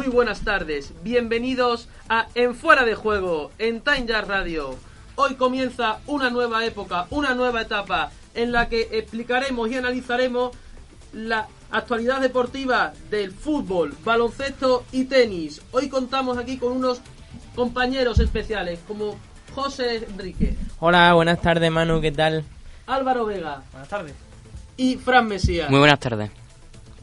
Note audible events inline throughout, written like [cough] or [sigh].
muy buenas tardes. Bienvenidos a En Fuera de Juego, en Time Jazz Radio. Hoy comienza una nueva época, una nueva etapa en la que explicaremos y analizaremos la actualidad deportiva del fútbol, baloncesto y tenis. Hoy contamos aquí con unos compañeros especiales como José Enrique, Hola, buenas tardes Manu, ¿qué tal? Álvaro Vega Buenas tardes. y Fran Mesías. Muy buenas tardes.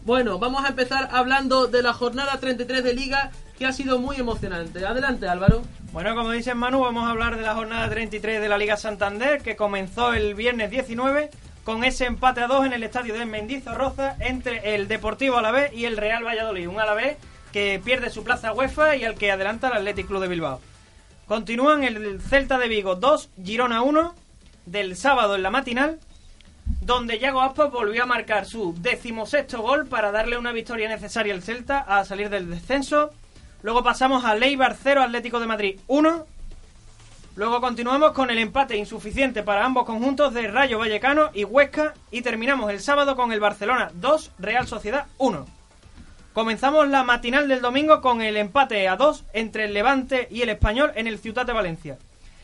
Bueno, vamos a empezar hablando de la jornada 33 de Liga que ha sido muy emocionante. Adelante Álvaro. Bueno, como dice Manu, vamos a hablar de la jornada 33 de la Liga Santander que comenzó el viernes 19 con ese empate a dos en el estadio de Mendizorroza entre el Deportivo Alavés y el Real Valladolid. Un Alavés que pierde su plaza UEFA y al que adelanta el Athletic Club de Bilbao. Continúan el Celta de Vigo 2, Girona 1 del sábado en la matinal, donde Yago Aspas volvió a marcar su decimosexto gol para darle una victoria necesaria al Celta a salir del descenso. Luego pasamos a Leibar 0, Atlético de Madrid 1. Luego continuamos con el empate insuficiente para ambos conjuntos de Rayo Vallecano y Huesca. Y terminamos el sábado con el Barcelona 2, Real Sociedad 1. Comenzamos la matinal del domingo con el empate a 2 entre el Levante y el Español en el Ciutat de Valencia.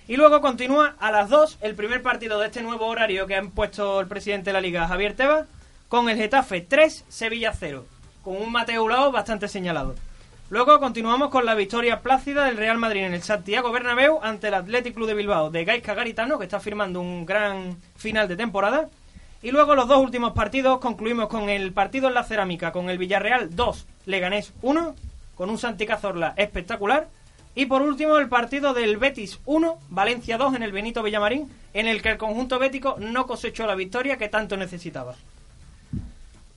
Y luego continúa a las 2 el primer partido de este nuevo horario que ha puesto el presidente de la Liga, Javier Tebas, con el Getafe 3, Sevilla 0, con un Mateo Ulao bastante señalado. Luego continuamos con la victoria plácida del Real Madrid en el Santiago Bernabéu ante el Athletic Club de Bilbao de Gaisca Garitano, que está firmando un gran final de temporada. Y luego los dos últimos partidos concluimos con el partido en la cerámica, con el Villarreal 2, Leganés 1, con un Santi Cazorla espectacular. Y por último el partido del Betis 1, Valencia 2 en el Benito Villamarín, en el que el conjunto bético no cosechó la victoria que tanto necesitaba.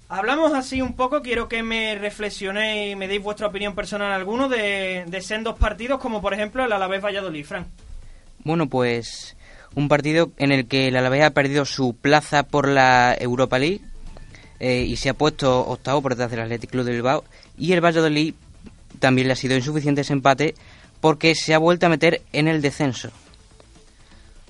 Hablamos así un poco, quiero que me reflexionéis y me deis vuestra opinión personal alguno de, de sendos partidos, como por ejemplo el Alavés Valladolid, Fran. Bueno, pues un partido en el que el Alavés ha perdido su plaza por la Europa League eh, y se ha puesto octavo por detrás del Athletic Club de Bilbao y el Valladolid también le ha sido insuficiente ese empate porque se ha vuelto a meter en el descenso.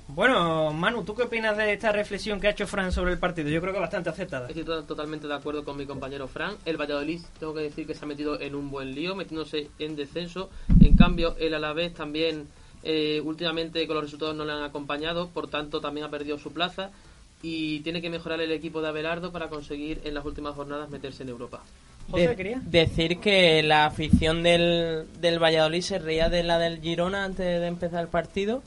Bueno, Manu, ¿tú qué opinas de esta reflexión que ha hecho Fran sobre el partido? Yo creo que bastante aceptada. Estoy to- totalmente de acuerdo con mi compañero Fran. El Valladolid, tengo que decir que se ha metido en un buen lío, metiéndose en descenso. En cambio, el Alavés también, eh, últimamente con los resultados no le han acompañado, por tanto también ha perdido su plaza y tiene que mejorar el equipo de Abelardo para conseguir en las últimas jornadas meterse en Europa. José, De- ¿quería? decir que la afición del, del Valladolid se reía de la del Girona antes de empezar el partido,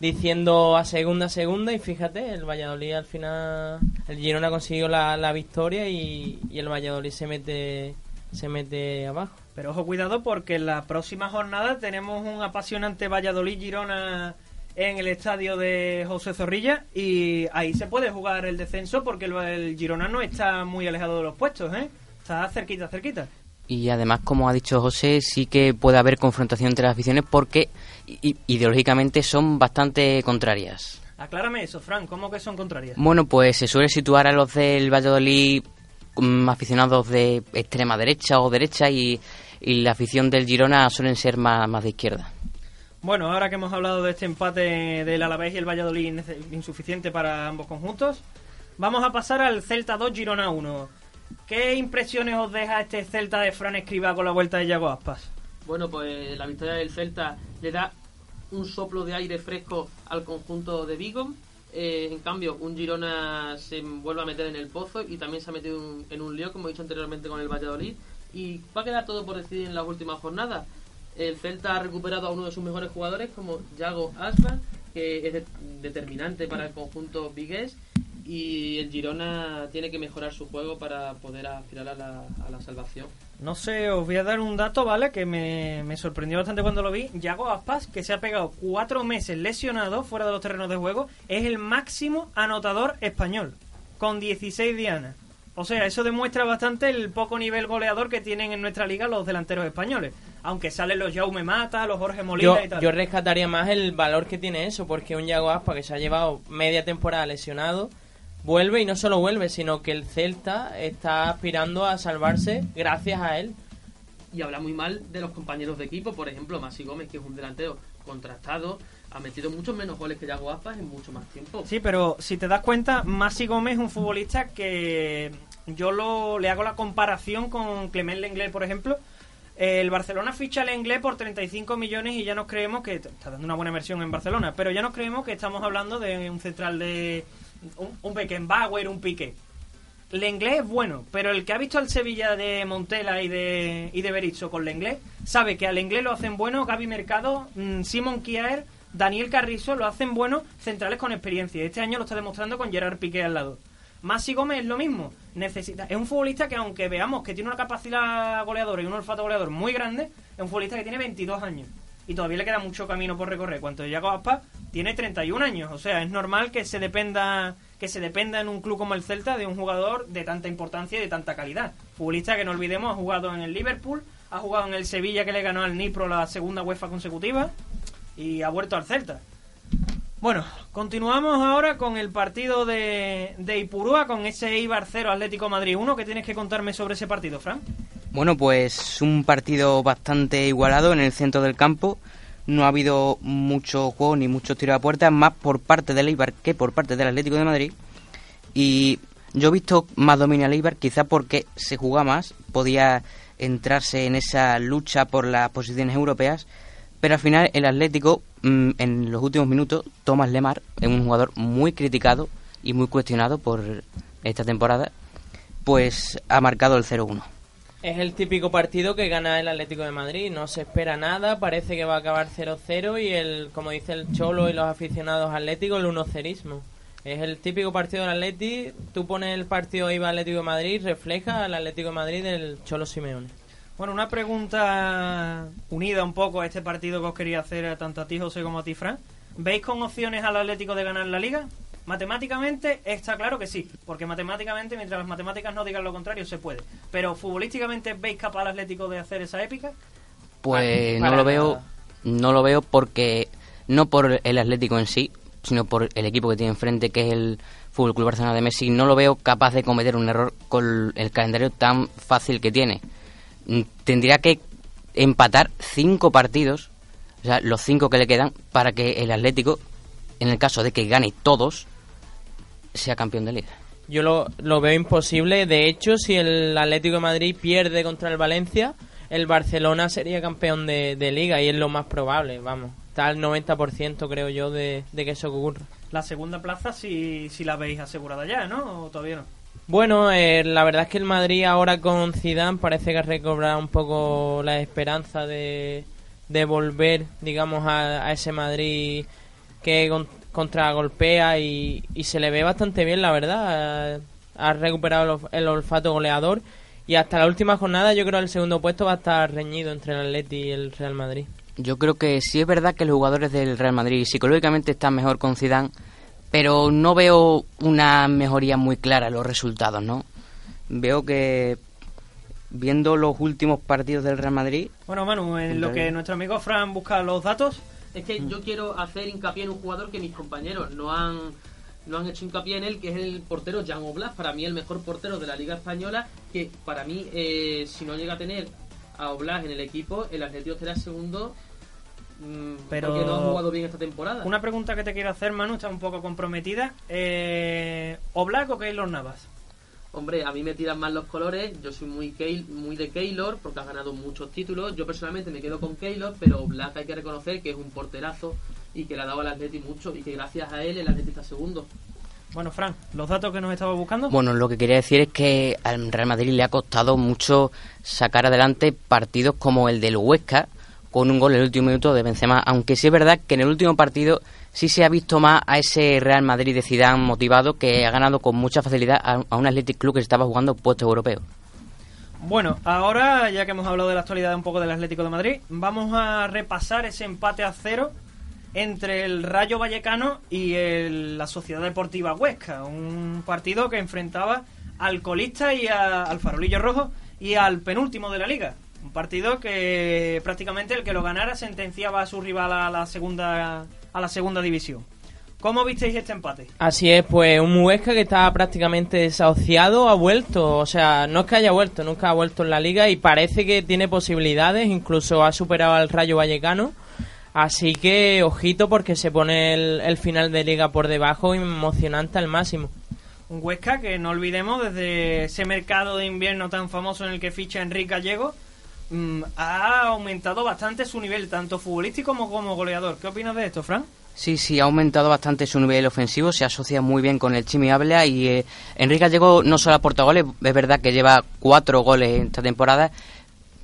diciendo a segunda, segunda, y fíjate, el Valladolid al final, el Girona consiguió la, la victoria y, y el Valladolid se mete, se mete abajo. Pero ojo, cuidado, porque en la próxima jornada tenemos un apasionante Valladolid-Girona en el estadio de José Zorrilla y ahí se puede jugar el descenso porque el, el Girona no está muy alejado de los puestos, ¿eh? Está cerquita, cerquita. Y además, como ha dicho José, sí que puede haber confrontación entre las aficiones porque ideológicamente son bastante contrarias. Aclárame eso, Fran, ¿cómo que son contrarias? Bueno, pues se suele situar a los del Valladolid aficionados de extrema derecha o derecha y, y la afición del Girona suelen ser más, más de izquierda. Bueno, ahora que hemos hablado de este empate del Alavés y el Valladolid insuficiente para ambos conjuntos, vamos a pasar al Celta 2 Girona 1. ¿Qué impresiones os deja este Celta de Fran Escribá con la vuelta de Yago Aspas? Bueno, pues la victoria del Celta le da un soplo de aire fresco al conjunto de Vigo. Eh, en cambio, un Girona se vuelve a meter en el pozo y también se ha metido un- en un lío, como he dicho anteriormente, con el Valladolid. Y va a quedar todo por decidir en las últimas jornadas. El Celta ha recuperado a uno de sus mejores jugadores, como Yago Aspas, que es de- determinante para el conjunto vigués. Y el Girona tiene que mejorar su juego para poder aspirar a la, a la salvación. No sé, os voy a dar un dato, ¿vale? Que me, me sorprendió bastante cuando lo vi. Yago Aspas, que se ha pegado cuatro meses lesionado fuera de los terrenos de juego, es el máximo anotador español, con 16 dianas. O sea, eso demuestra bastante el poco nivel goleador que tienen en nuestra liga los delanteros españoles. Aunque salen los Jaume Mata, los Jorge Molina Yo, y tal. yo rescataría más el valor que tiene eso, porque un Yago Aspa que se ha llevado media temporada lesionado, vuelve y no solo vuelve, sino que el Celta está aspirando a salvarse gracias a él. y habla muy mal de los compañeros de equipo. Por ejemplo, Masi Gómez, que es un delantero contrastado, ha metido muchos menos goles que Yago Aspas en mucho más tiempo. Sí, pero si te das cuenta, Masi Gómez es un futbolista que yo lo, le hago la comparación con Clement Lenglet, por ejemplo. El Barcelona ficha al inglés por 35 millones y ya nos creemos que está dando una buena versión en Barcelona, pero ya nos creemos que estamos hablando de un central de un, un Beckenbauer, un Piqué. El inglés es bueno, pero el que ha visto al Sevilla de Montela y de, y de Berizzo con el inglés sabe que al inglés lo hacen bueno Gaby Mercado, mm, Simon Kier, Daniel Carrizo lo hacen bueno centrales con experiencia. Este año lo está demostrando con Gerard Piqué al lado. Masi Gómez es lo mismo. Necesita, es un futbolista que aunque veamos que tiene una capacidad goleadora y un olfato goleador muy grande, es un futbolista que tiene 22 años. Y todavía le queda mucho camino por recorrer. Cuanto Yago Aspa tiene 31 años. O sea, es normal que se dependa que se dependa en un club como el Celta de un jugador de tanta importancia y de tanta calidad. Futbolista que no olvidemos ha jugado en el Liverpool, ha jugado en el Sevilla que le ganó al Nipro la segunda UEFA consecutiva y ha vuelto al Celta. Bueno, continuamos ahora con el partido de, Ipurúa, con ese Ibar 0 Atlético Madrid 1. ¿Qué tienes que contarme sobre ese partido, Fran? Bueno, pues un partido bastante igualado en el centro del campo. No ha habido mucho juego ni muchos tiros a puerta, más por parte del Eibar que por parte del Atlético de Madrid. Y yo he visto más dominio al Eibar, quizá porque se juega más, podía entrarse en esa lucha por las posiciones europeas, pero al final el Atlético, mm, en los últimos minutos, Tomás Lemar, es un jugador muy criticado y muy cuestionado por esta temporada, pues ha marcado el 0-1. Es el típico partido que gana el Atlético de Madrid, no se espera nada, parece que va a acabar 0-0 y el, como dice el Cholo y los aficionados atléticos, el 1-0ismo. Es el típico partido del Atleti, tú pones el partido IVA Atlético de Madrid, refleja al Atlético de Madrid del Cholo Simeone. Bueno, una pregunta unida un poco a este partido que os quería hacer tanto a ti, José, como a ti, Fran. ¿Veis con opciones al Atlético de ganar la Liga? Matemáticamente está claro que sí, porque matemáticamente, mientras las matemáticas no digan lo contrario, se puede. Pero futbolísticamente, ¿veis capaz al Atlético de hacer esa épica? Pues Para no lo veo, no lo veo porque no por el Atlético en sí, sino por el equipo que tiene enfrente, que es el Fútbol Club Barcelona de Messi. No lo veo capaz de cometer un error con el calendario tan fácil que tiene. Mm, Tendría que empatar cinco partidos, o sea, los cinco que le quedan, para que el Atlético, en el caso de que gane todos, sea campeón de liga. Yo lo, lo veo imposible. De hecho, si el Atlético de Madrid pierde contra el Valencia, el Barcelona sería campeón de, de liga y es lo más probable, vamos. Está al 90% creo yo de, de que eso ocurra. La segunda plaza si, si la veis asegurada ya, ¿no? ¿O todavía no? Bueno, eh, la verdad es que el Madrid ahora con Zidane parece que ha recobrado un poco la esperanza de, de volver, digamos, a, a ese Madrid que con- contragolpea y, y se le ve bastante bien, la verdad. Ha, recuperado el olfato goleador y hasta la última jornada yo creo que el segundo puesto va a estar reñido entre el Atleti y el Real Madrid. Yo creo que sí es verdad que los jugadores del Real Madrid psicológicamente están mejor con Zidane, pero no veo una mejoría muy clara en los resultados, ¿no? Veo que viendo los últimos partidos del Real Madrid, Bueno, Manu, en lo que nuestro amigo Fran busca los datos, Es que yo quiero hacer hincapié en un jugador que mis compañeros no han no han hecho hincapié en él, que es el portero Jan Oblak, para mí el mejor portero de la Liga Española, que para mí, eh, si no llega a tener a Oblak en el equipo, el Atlético será segundo, Pero- porque no ha jugado bien esta temporada. una pregunta que te quiero hacer, Manu, está un poco comprometida. Eh, ¿Oblak o Keylor Navas? Hombre, a mí me tiran más los colores. Yo soy muy Keil- muy de Keylor porque ha ganado muchos títulos. Yo personalmente me quedo con Keylor, pero Black hay que reconocer que es un porterazo y que le ha dado al Atleti mucho y que gracias a él el Atleti está segundo. Bueno, Fran, ¿los datos que nos estaba buscando? bueno, lo que quería decir es que al Real Madrid le ha costado mucho sacar adelante partidos como el del Huesca con un gol en el último minuto de Benzema, aunque sí es verdad que en el último partido sí se ha visto más a ese Real Madrid de Zidane motivado que ha ganado con mucha facilidad a, un Athletic Club que estaba jugando puesto europeo. Bueno, ahora, ya que hemos hablado de la actualidad un poco del Atlético de Madrid, vamos a repasar ese empate a cero entre el Rayo Vallecano y el- la Sociedad Deportiva Huesca. Un partido que enfrentaba al colista y al farolillo rojo y al penúltimo de la liga. Un partido que prácticamente el que lo ganara sentenciaba a su rival a la segunda, a la segunda división. ¿Cómo visteis este empate? Así es, pues un Huesca que estaba prácticamente desahuciado ha vuelto, o sea, no es que haya vuelto, nunca ha vuelto en la liga y parece que tiene posibilidades, incluso ha superado al Rayo Vallecano, así que ojito porque se pone el, el final de liga por debajo emocionante al máximo. Un Huesca que no olvidemos desde ese mercado de invierno tan famoso en el que ficha Enrique Gallego, mm, ha aumentado bastante su nivel, tanto futbolístico como como goleador. ¿Qué opinas de esto, Fran? Sí, sí, ha aumentado bastante su nivel ofensivo, se asocia muy bien con el Chimi Ávila y eh, Enrique Gallego no solo aporta goles, es verdad que lleva cuatro goles esta temporada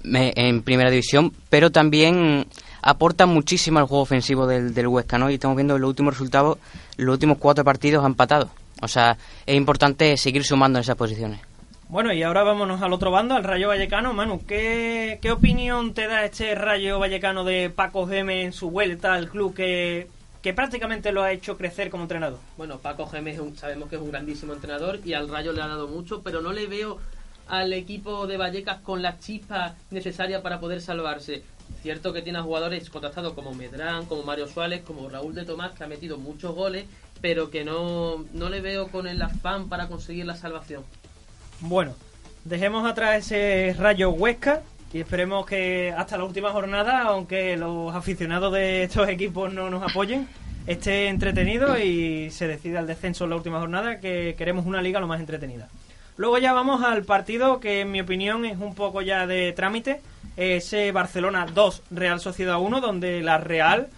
en primera división, pero también aporta muchísimo al juego ofensivo del, del Huesca, ¿no? Y estamos viendo los últimos resultados, los últimos cuatro partidos han empatado. O sea, es importante seguir sumando en esas posiciones. Bueno, y ahora vámonos al otro bando, al Rayo Vallecano. Manu, ¿qué, qué opinión te da este Rayo Vallecano de Paco Geme en su vuelta al club que, que prácticamente lo ha hecho crecer como entrenador? Bueno, Paco Gémez es un- sabemos que es un grandísimo entrenador y al Rayo le ha dado mucho, pero no le veo al equipo de Vallecas con la chispa necesaria para poder salvarse. Cierto que tiene a jugadores contratados como Medrán, como Mario Suárez, como Raúl de Tomás, que ha metido muchos goles, pero que no, no le veo con el afán para conseguir la salvación. Bueno, dejemos atrás ese Rayo Huesca y esperemos que hasta la última jornada, aunque los aficionados de estos equipos no nos apoyen, esté entretenido y se decida el descenso en la última jornada, que queremos una liga lo más entretenida. Luego ya vamos al partido que en mi opinión es un poco ya de trámite, ese Barcelona 2, Real Sociedad 1, donde la Real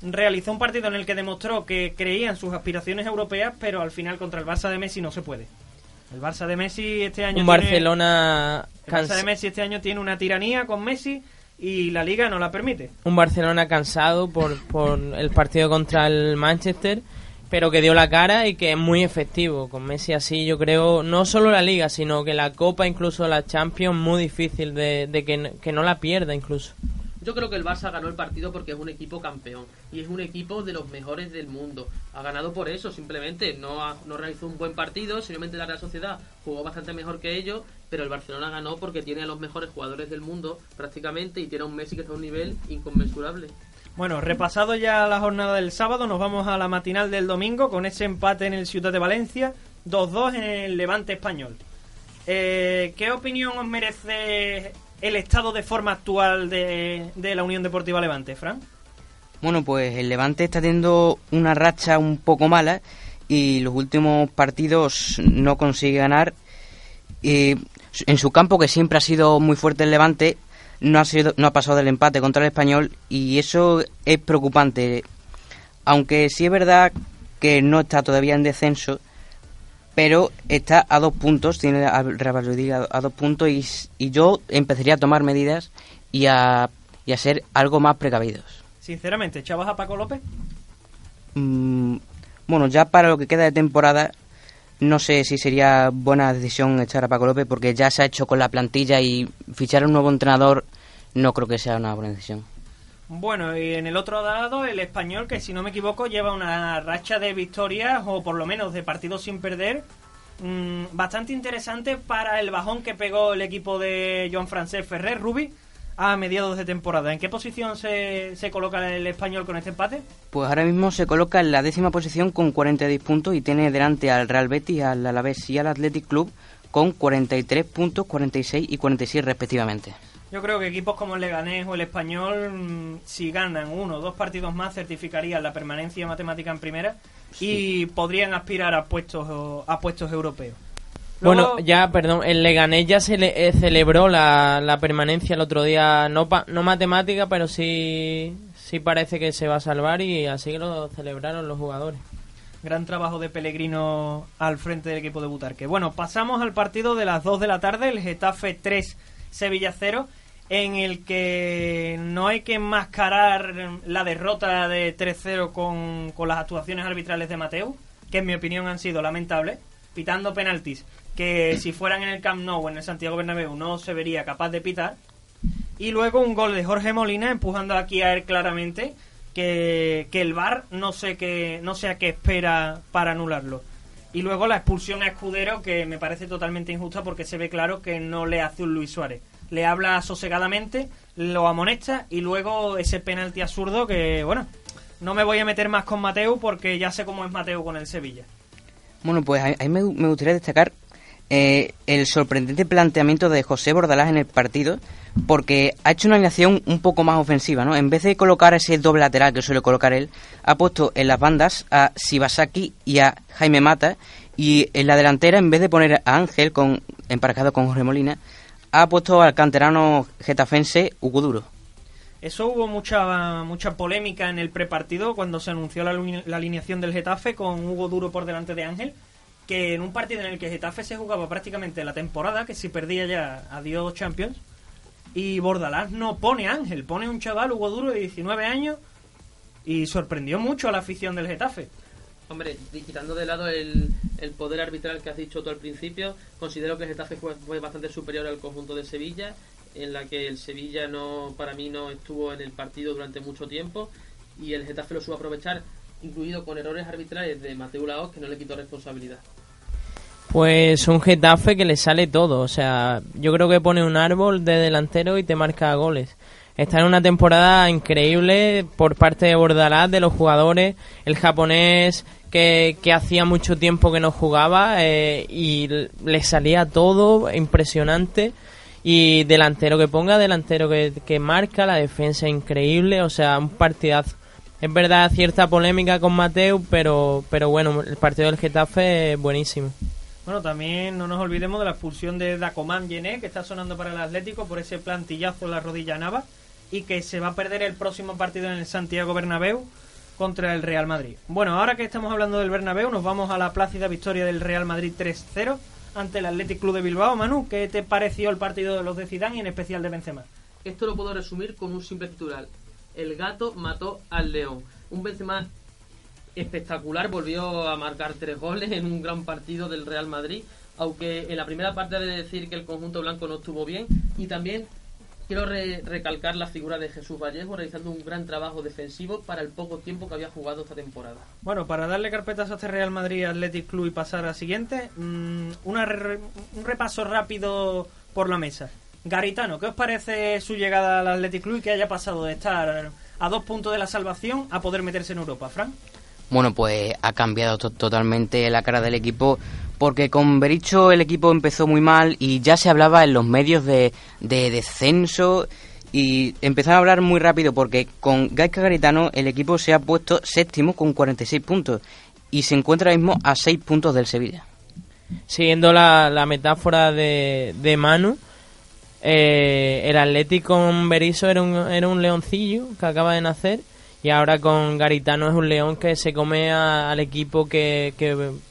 realizó un partido en el que demostró que creía en sus aspiraciones europeas, pero al final contra el Barça de Messi no se puede. El Barça de Messi este año Un tiene- Barcelona el Barça de Messi este año tiene una tiranía con Messi y la liga no la permite. un Barcelona cansado por, por el partido contra el Manchester, pero que dio la cara y que es muy efectivo. Con Messi así, yo creo, no solo la Liga, sino que la Copa, incluso la Champions, muy difícil de, de que, que no la pierda incluso. Yo creo que el Barça ganó el partido porque es un equipo campeón y es un equipo de los mejores del mundo. Ha ganado por eso, simplemente. No, ha- no realizó un buen partido, simplemente la Real Sociedad jugó bastante mejor que ellos, pero el Barcelona ganó porque tiene a los mejores jugadores del mundo prácticamente y tiene a un Messi que está a un nivel inconmensurable. Bueno, repasado ya la jornada del sábado, nos vamos a la matinal del domingo con ese empate en el Ciudad de Valencia, 2-2 en el Levante español. Eh, ¿Qué opinión os merece el estado de forma actual de, la Unión Deportiva Levante, Fran? Bueno, pues el Levante está teniendo una racha un poco mala y los últimos partidos no consigue ganar. Y en su campo, que siempre ha sido muy fuerte el Levante, no ha, sido, no ha pasado del empate contra el Español y eso es preocupante. Aunque sí es verdad que no está todavía en descenso, pero está a dos puntos, tiene a, a dos puntos y, y yo empezaría a tomar medidas y a, y a ser algo más precavidos. Sinceramente, ¿echabas a Paco López? Mm, bueno, ya para lo que queda de temporada, no sé si sería buena decisión echar a Paco López porque ya se ha hecho con la plantilla y fichar a un nuevo entrenador no creo que sea una buena decisión. Bueno, y en el otro lado, el español, que si no me equivoco, lleva una racha de victorias, o por lo menos de partidos sin perder, mm, bastante interesante para el bajón que pegó el equipo de Joan Francés Ferrer, Rubi, a mediados de temporada. ¿En qué posición se, se coloca el español con este empate? Pues ahora mismo se coloca en la décima posición con 46 puntos y tiene delante al Real Betis, al Alavés y al Athletic Club con 43 puntos, 46 y 46 respectivamente. Yo creo que equipos como el Leganés o el Español, mm, si ganan uno o dos partidos más, certificarían la permanencia matemática en primera y podrían aspirar a puestos, a puestos europeos. Bueno, ya, perdón, el Leganés ya se le, eh, celebró la, la permanencia el otro día, no, pa- no matemática, pero sí, sí parece que se va a salvar y así lo celebraron los jugadores. Gran trabajo de Pellegrino al frente del equipo de Butarque. Bueno, pasamos al partido de las 2 de la tarde, el Getafe 3, Sevilla 0, en el que no hay que enmascarar la derrota de 3-0 con, con las actuaciones arbitrales de Mateo, que en mi opinión han sido lamentables, pitando penaltis que si fueran en el Camp Nou o en el Santiago Bernabéu no se vería capaz de pitar. Y luego un gol de Jorge Molina empujando aquí a él claramente que, que el VAR no sé qué no sé a qué espera para anularlo. Y luego la expulsión a Escudero que me parece totalmente injusta porque se ve claro que no le hace un Luis Suárez. Le habla sosegadamente, lo amonesta y luego ese penalti absurdo que, bueno, no me voy a meter más con Mateu porque ya sé cómo es Mateu con el Sevilla. Bueno, pues a mí me, gustaría destacar eh, el sorprendente planteamiento de José Bordalás en el partido, porque ha hecho una alineación un poco más ofensiva, ¿no? En vez de colocar ese doble lateral que suele colocar él, ha puesto en las bandas a Shibasaki y a Jaime Mata, y en la delantera, en vez de poner a Ángel con emparejado con Jorge Molina, ha puesto al canterano getafense Hugo Duro. Eso hubo mucha mucha polémica en el prepartido cuando se anunció la, la, alineación del Getafe con Hugo Duro por delante de Ángel, que en un partido en el que Getafe se jugaba prácticamente la temporada, que si perdía ya adiós Champions, y Bordalás no pone a Ángel, pone un chaval Hugo Duro de 19 años y sorprendió mucho a la afición del Getafe. Hombre, quitando de lado el, el poder arbitral que has dicho tú al principio, considero que el Getafe fue, bastante superior al conjunto de Sevilla en la que el Sevilla no para mí no estuvo en el partido durante mucho tiempo y el Getafe lo supo aprovechar, incluido con errores arbitrales de Mateo Laos que no le quitó responsabilidad. Pues un Getafe que le sale todo, o sea, yo creo que pone un árbol de delantero y te marca goles. Está en una temporada increíble por parte de Bordalás, de los jugadores, el japonés que, hacía mucho tiempo que no jugaba eh, y le salía todo impresionante y delantero que ponga, delantero que, que marca, la defensa increíble, o sea, un partidazo. Es verdad, cierta polémica con Mateo, pero, pero bueno, el partido del Getafe es buenísimo. Bueno, también no nos olvidemos de la expulsión de Dacomán Gené, que está sonando para el Atlético por ese plantillazo en la rodilla nava y que se va a perder el próximo partido en el Santiago Bernabéu contra el Real Madrid. Bueno, ahora que estamos hablando del Bernabéu, nos vamos a la plácida victoria del Real Madrid 3-0 ante el Athletic Club de Bilbao. Manu, ¿qué te pareció el partido de los de Zidane y en especial de Benzema? Esto lo puedo resumir con un simple titular. El gato mató al león. Un Benzema espectacular, volvió a marcar tres goles en un gran partido del Real Madrid, aunque en la primera parte de decir que el conjunto blanco no estuvo bien y también quiero recalcar la figura de Jesús Vallejo realizando un gran trabajo defensivo para el poco tiempo que había jugado esta temporada. Bueno, para darle carpetas a este Real Madrid Athletic Club y pasar al siguiente, mm, una un repaso rápido por la mesa. Garitano, ¿qué os parece su llegada al Athletic Club y que haya pasado de estar a dos puntos de la salvación a poder meterse en Europa, Frank? Bueno, pues ha cambiado totalmente la cara del equipo porque con Bericho el equipo empezó muy mal y ya se hablaba en los medios de, descenso y empezaron a hablar muy rápido porque con Gaisca Garitano el equipo se ha puesto séptimo con 46 puntos y se encuentra ahora mismo a 6 puntos del Sevilla. Siguiendo la, metáfora de, de Manu, eh, el Atlético con Berizzo era un, era un leoncillo que acaba de nacer y ahora con Garitano es un león que se come al equipo que,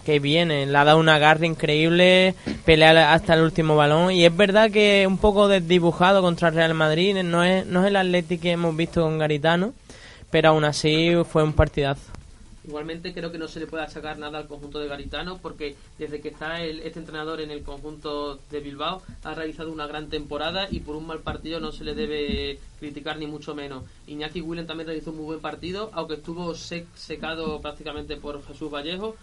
que, viene. Le ha dado una garra increíble, pelea hasta el último balón. Y es verdad que un poco desdibujado contra el Real Madrid. No es, no es el Atlético que hemos visto con Garitano, pero aún así fue un partidazo. Igualmente creo que no se le puede achacar nada al conjunto de Garitano porque desde que está este entrenador en el conjunto de Bilbao ha realizado una gran temporada y por un mal partido no se le debe criticar ni mucho menos. Iñaki Willen también realizó un muy buen partido, aunque estuvo secado prácticamente por Jesús Vallejo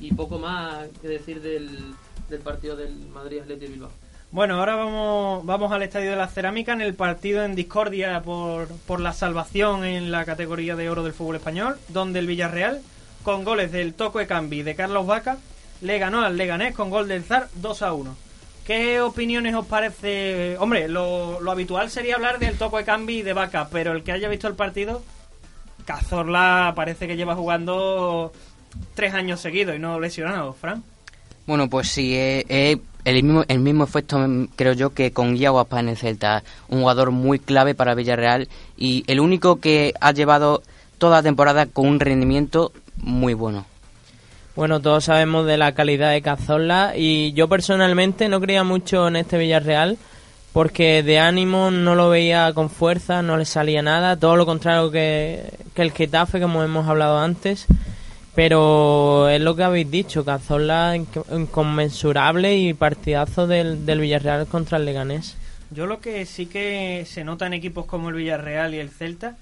y poco más que decir del, del partido del Madrid Atlético Bilbao. Bueno, ahora vamos, vamos al Estadio de la Cerámica en el partido en discordia por, por la salvación en la categoría de oro del fútbol español, donde el Villarreal, con goles del Toco de Cambi de Carlos Vaca, le ganó al Leganés con gol del Zar 2 a 1. ¿Qué opiniones os parece? Hombre, lo, lo habitual sería hablar del Toco Cambi de Vaca, pero el que haya visto el partido, Cazorla parece que lleva jugando tres años seguidos y no lesionado, Fran. Bueno, pues sí, es el mismo, el mismo efecto mm, creo yo que con Iago en el Celta, un jugador muy clave para Villarreal y el único que ha llevado toda la temporada con un rendimiento muy bueno. Bueno, todos sabemos de la calidad de Cazorla y yo personalmente no creía mucho en este Villarreal porque de ánimo no lo veía con fuerza, no le salía nada, todo lo contrario que, que el Getafe, como hemos hablado antes. Pero es lo que habéis dicho, Cazorla inconmensurable y partidazo del, del Villarreal contra el Leganés. Yo lo que sí que se nota en equipos como el Villarreal y el Celta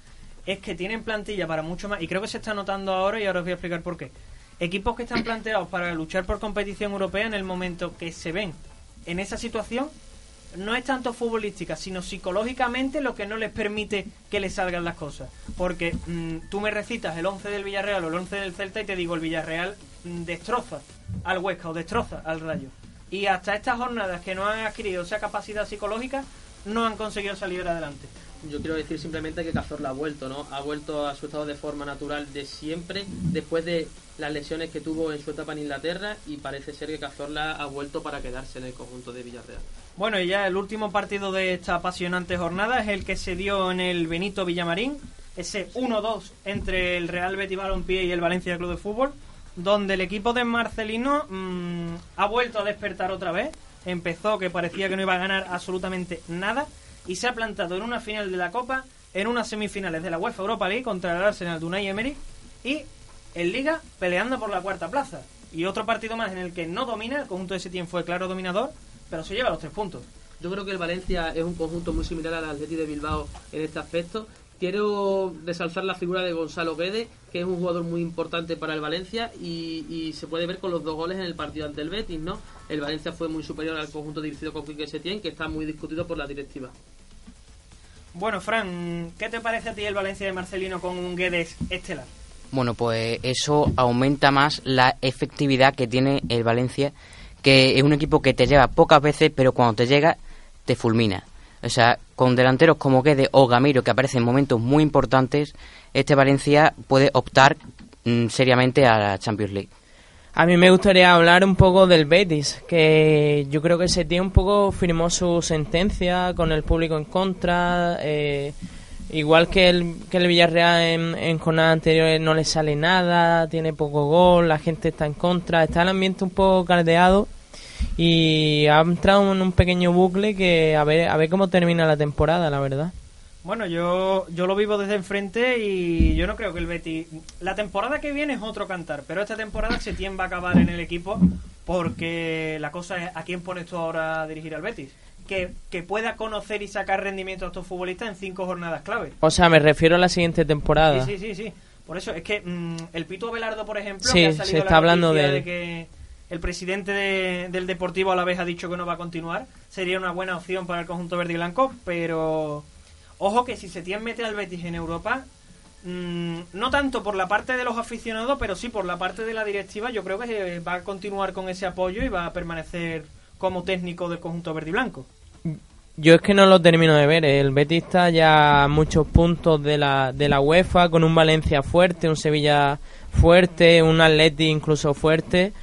es que tienen plantilla para mucho más, y creo que se está notando ahora y ahora os voy a explicar por qué. Equipos que están planteados para luchar por competición europea en el momento que se ven en esa situación no es tanto futbolística, sino psicológicamente lo que no les permite que les salgan las cosas. Porque mm, tú me recitas el 11 del Villarreal o el 11 del Celta y te digo, el Villarreal mm, destroza al Huesca o destroza al Rayo. Y hasta estas jornadas que no han adquirido esa capacidad psicológica, no han conseguido salir adelante. yo quiero decir simplemente que Cazorla ha vuelto, ¿no? Ha vuelto a su estado de forma natural de siempre, después de las lesiones que tuvo en su etapa en Inglaterra, y parece ser que Cazorla ha vuelto para quedarse en el conjunto de Villarreal. Bueno, y ya el último partido de esta apasionante jornada es el que se dio en el Benito Villamarín, ese 1-2 entre el Real Betis Balompié y el Valencia Club de Fútbol, donde el equipo de Marcelino mmm, ha vuelto a despertar otra vez. Empezó que parecía que no iba a ganar absolutamente nada y se ha plantado en una final de la Copa, en unas semifinales de la UEFA Europa League contra el Arsenal de Unai Emery y en Liga peleando por la cuarta plaza. Y otro partido más en el que no domina, el conjunto de Setién fue claro dominador, pero se lleva los tres puntos. Yo creo que el Valencia es un conjunto muy similar al Atleti de Bilbao en este aspecto. Quiero resaltar la figura de Gonzalo Guedes, que es un jugador muy importante para el Valencia y, y, se puede ver con los dos goles en el partido ante el Betis, ¿no? El Valencia fue muy superior al conjunto dirigido con Quique Setién, que está muy discutido por la directiva. Bueno, Fran, ¿qué te parece a ti el Valencia de Marcelino con un Guedes estelar? Bueno, pues eso aumenta más la efectividad que tiene el Valencia, que es un equipo que te lleva pocas veces, pero cuando te llega, te fulmina. O sea, con delanteros como Guedes o Gamiro, que aparecen en momentos muy importantes, este Valencia puede optar mm, seriamente a la Champions League. A mí me gustaría hablar un poco del Betis, que yo creo que ese tío un poco firmó su sentencia con el público en contra. Eh, igual que el, que el Villarreal en, en jornadas anteriores no le sale nada, tiene poco gol, la gente está en contra, está el ambiente un poco caldeado y ha entrado en un pequeño bucle que a ver, a ver cómo termina la temporada, la verdad. Bueno, yo, yo lo vivo desde enfrente y yo no creo que el Betis... La temporada que viene es otro cantar, pero esta temporada Setién va a acabar en el equipo porque la cosa es a quién pones tú ahora a dirigir al Betis. Que, que pueda conocer y sacar rendimiento a estos futbolistas en cinco jornadas clave. O sea, me refiero a la siguiente temporada. Sí, sí, sí, sí. Por eso es que mmm, el Pito Abelardo, por ejemplo, sí, que ha salido se está hablando de, de que el presidente de, del Deportivo a la vez ha dicho que no va a continuar, sería una buena opción para el conjunto verde y blanco, pero ojo que si se tiene mete al Betis en Europa, mmm, no tanto por la parte de los aficionados, pero sí por la parte de la directiva, yo creo que va a continuar con ese apoyo y va a permanecer como técnico del conjunto verde y blanco. Yo es que no lo termino de ver. El Betis está ya a muchos puntos de la, de la UEFA, con un Valencia fuerte, un Sevilla fuerte, un Atleti incluso fuerte.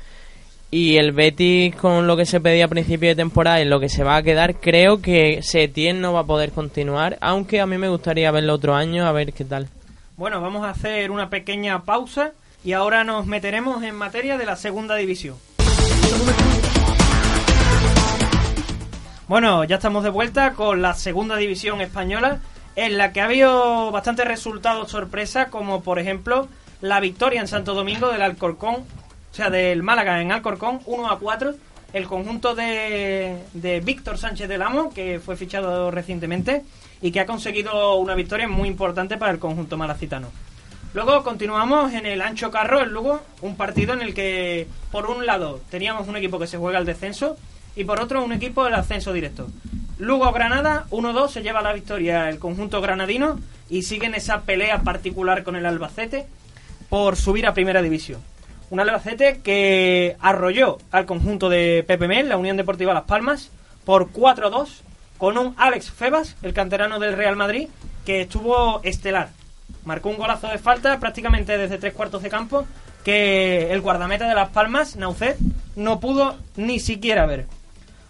Y el Betis, con lo que se pedía a principio de temporada y lo que se va a quedar, creo que Setién no va a poder continuar, aunque a mí me gustaría verlo otro año, a ver qué tal. Bueno, vamos a hacer una pequeña pausa y ahora nos meteremos en materia de la segunda división. Bueno, ya estamos de vuelta con la segunda división española, en la que ha habido bastantes resultados sorpresa, como por ejemplo la victoria en Santo Domingo del Alcorcón, o sea, del Málaga en Alcorcón, 1 a 4. El conjunto de, de Víctor Sánchez del Amo, que fue fichado recientemente y que ha conseguido una victoria muy importante para el conjunto malacitano. Luego continuamos en el Ancho Carro, el Lugo, un partido en el que, por un lado, teníamos un equipo que se juega al descenso y por otro un equipo del ascenso directo. Lugo Granada, 1-2, se lleva la victoria el conjunto granadino y siguen esa pelea particular con el Albacete por subir a primera división. Un Albacete que arrolló al conjunto de PPM, la Unión Deportiva Las Palmas, por 4-2, con un Alex Febas, el canterano del Real Madrid, que estuvo estelar. Marcó un golazo de falta prácticamente desde tres cuartos de campo que el guardameta de Las Palmas, Naucet, no pudo ni siquiera ver.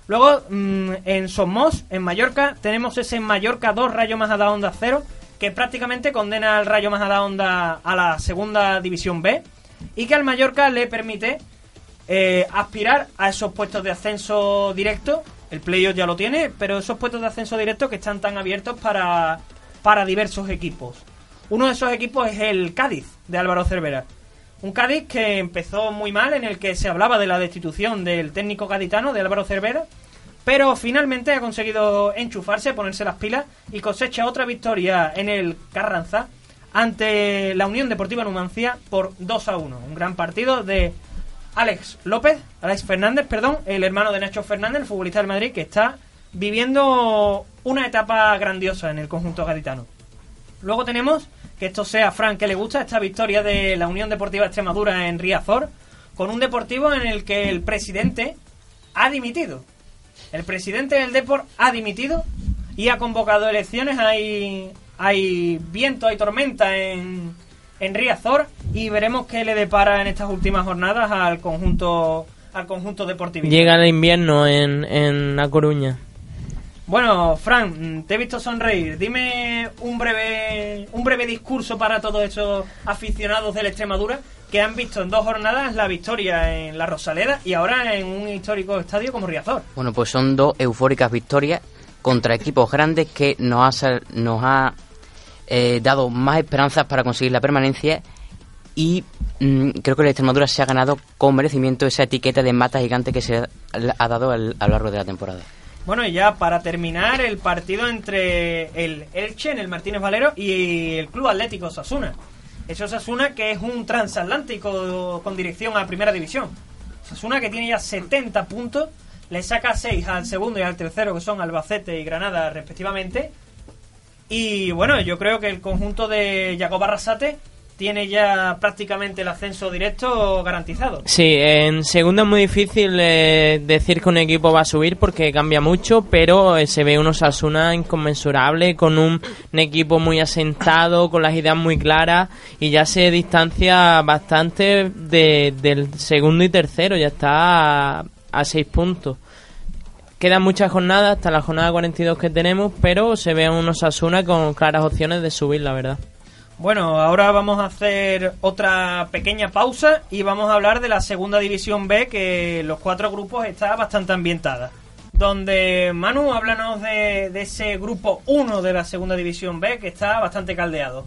Luego, mmm, en Somos, en Mallorca, tenemos ese Mallorca 2 Rayo Majadahonda 0, que prácticamente condena al Rayo Majadahonda a la segunda división B y que al Mallorca le permite eh, aspirar a esos puestos de ascenso directo. El playoff ya lo tiene, pero esos puestos de ascenso directo que están tan abiertos para, para diversos equipos. Uno de esos equipos es el Cádiz, de Álvaro Cervera. Un Cádiz que empezó muy mal, en el que se hablaba de la destitución del técnico gaditano, de Álvaro Cervera, pero finalmente ha conseguido enchufarse, ponerse las pilas y cosecha otra victoria en el Carranza ante la Unión Deportiva Numancia por 2 a 1. Un gran partido de Alex López, Alex Fernández, perdón, el hermano de Nacho Fernández, el futbolista del Madrid, que está viviendo una etapa grandiosa en el conjunto gaditano. Luego tenemos, que esto sea Frank que le gusta, esta victoria de la Unión Deportiva Extremadura en Riazor, con un deportivo en el que el presidente ha dimitido. El presidente del Deport ha dimitido y ha convocado elecciones. Hay, hay viento, hay tormenta en, en Riazor y veremos qué le depara en estas últimas jornadas al conjunto al conjunto deportivo. Llega el invierno en, en La Coruña. Bueno, Fran, te he visto sonreír. Dime un breve, un breve discurso para todos estos aficionados de la Extremadura que han visto en dos jornadas la victoria en la Rosaleda y ahora en un histórico estadio como Riazor. Bueno, pues son dos eufóricas victorias contra equipos grandes que nos ha, sal- nos ha dado más esperanzas para conseguir la permanencia y mm, creo que la Extremadura se ha ganado con merecimiento esa etiqueta de mata gigante que se ha, dado al- a lo largo de la temporada. Bueno, y ya para terminar, el partido entre el Elche en el Martínez Valero y el Club Atlético Sasuna. Eso Sasuna que es un transatlántico con dirección a Primera División. Sasuna que tiene ya 70 puntos, le saca 6 al segundo y al tercero que son Albacete y Granada respectivamente. Y bueno, yo creo que el conjunto de Jacob Arrasate tiene ya prácticamente el ascenso directo garantizado. Sí, en segunda es muy difícil eh, decir que un equipo va a subir porque cambia mucho, pero eh, se ve un Osasuna inconmensurable, con un, equipo muy asentado, con las ideas muy claras y ya se distancia bastante de- del segundo y tercero, ya está a seis puntos. Quedan muchas jornadas, hasta la jornada 42 que tenemos, pero se ve un Osasuna con claras opciones de subir, la verdad. Bueno, ahora vamos a hacer otra pequeña pausa y vamos a hablar de la segunda división B que los cuatro grupos está bastante ambientada. Donde Manu, háblanos de, de ese grupo 1 de la segunda división B que está bastante caldeado.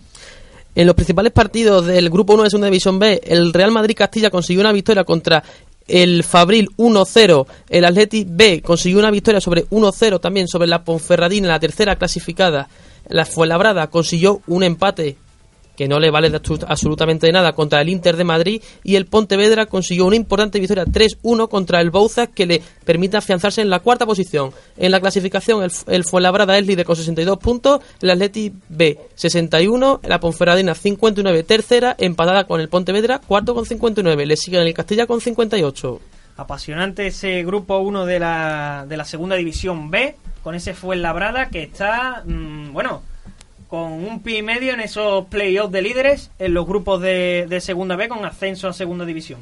En los principales partidos del Grupo 1 de Segunda División B, el Real Madrid Castilla consiguió una victoria contra el Fabril 1-0. El Athletic B consiguió una victoria sobre 1-0 también sobre la Ponferradina, la tercera clasificada. La Fuenlabrada consiguió un empate que no le vale absolutamente nada contra el Inter de Madrid y el Pontevedra consiguió una importante victoria 3-1 contra el Bouzas que le permite afianzarse en la cuarta posición. En la clasificación el, el Fuenlabrada es líder con 62 puntos, el Athletic B 61, la Ponferradina 59 tercera, empatada con el Pontevedra cuarto con 59, le siguen el Castilla con 58. Apasionante ese grupo 1 de la, de la segunda división B, con ese Fuenlabrada que está, mm, bueno, con un pie y medio en esos playoffs de líderes en los grupos de, de segunda B con ascenso a segunda división.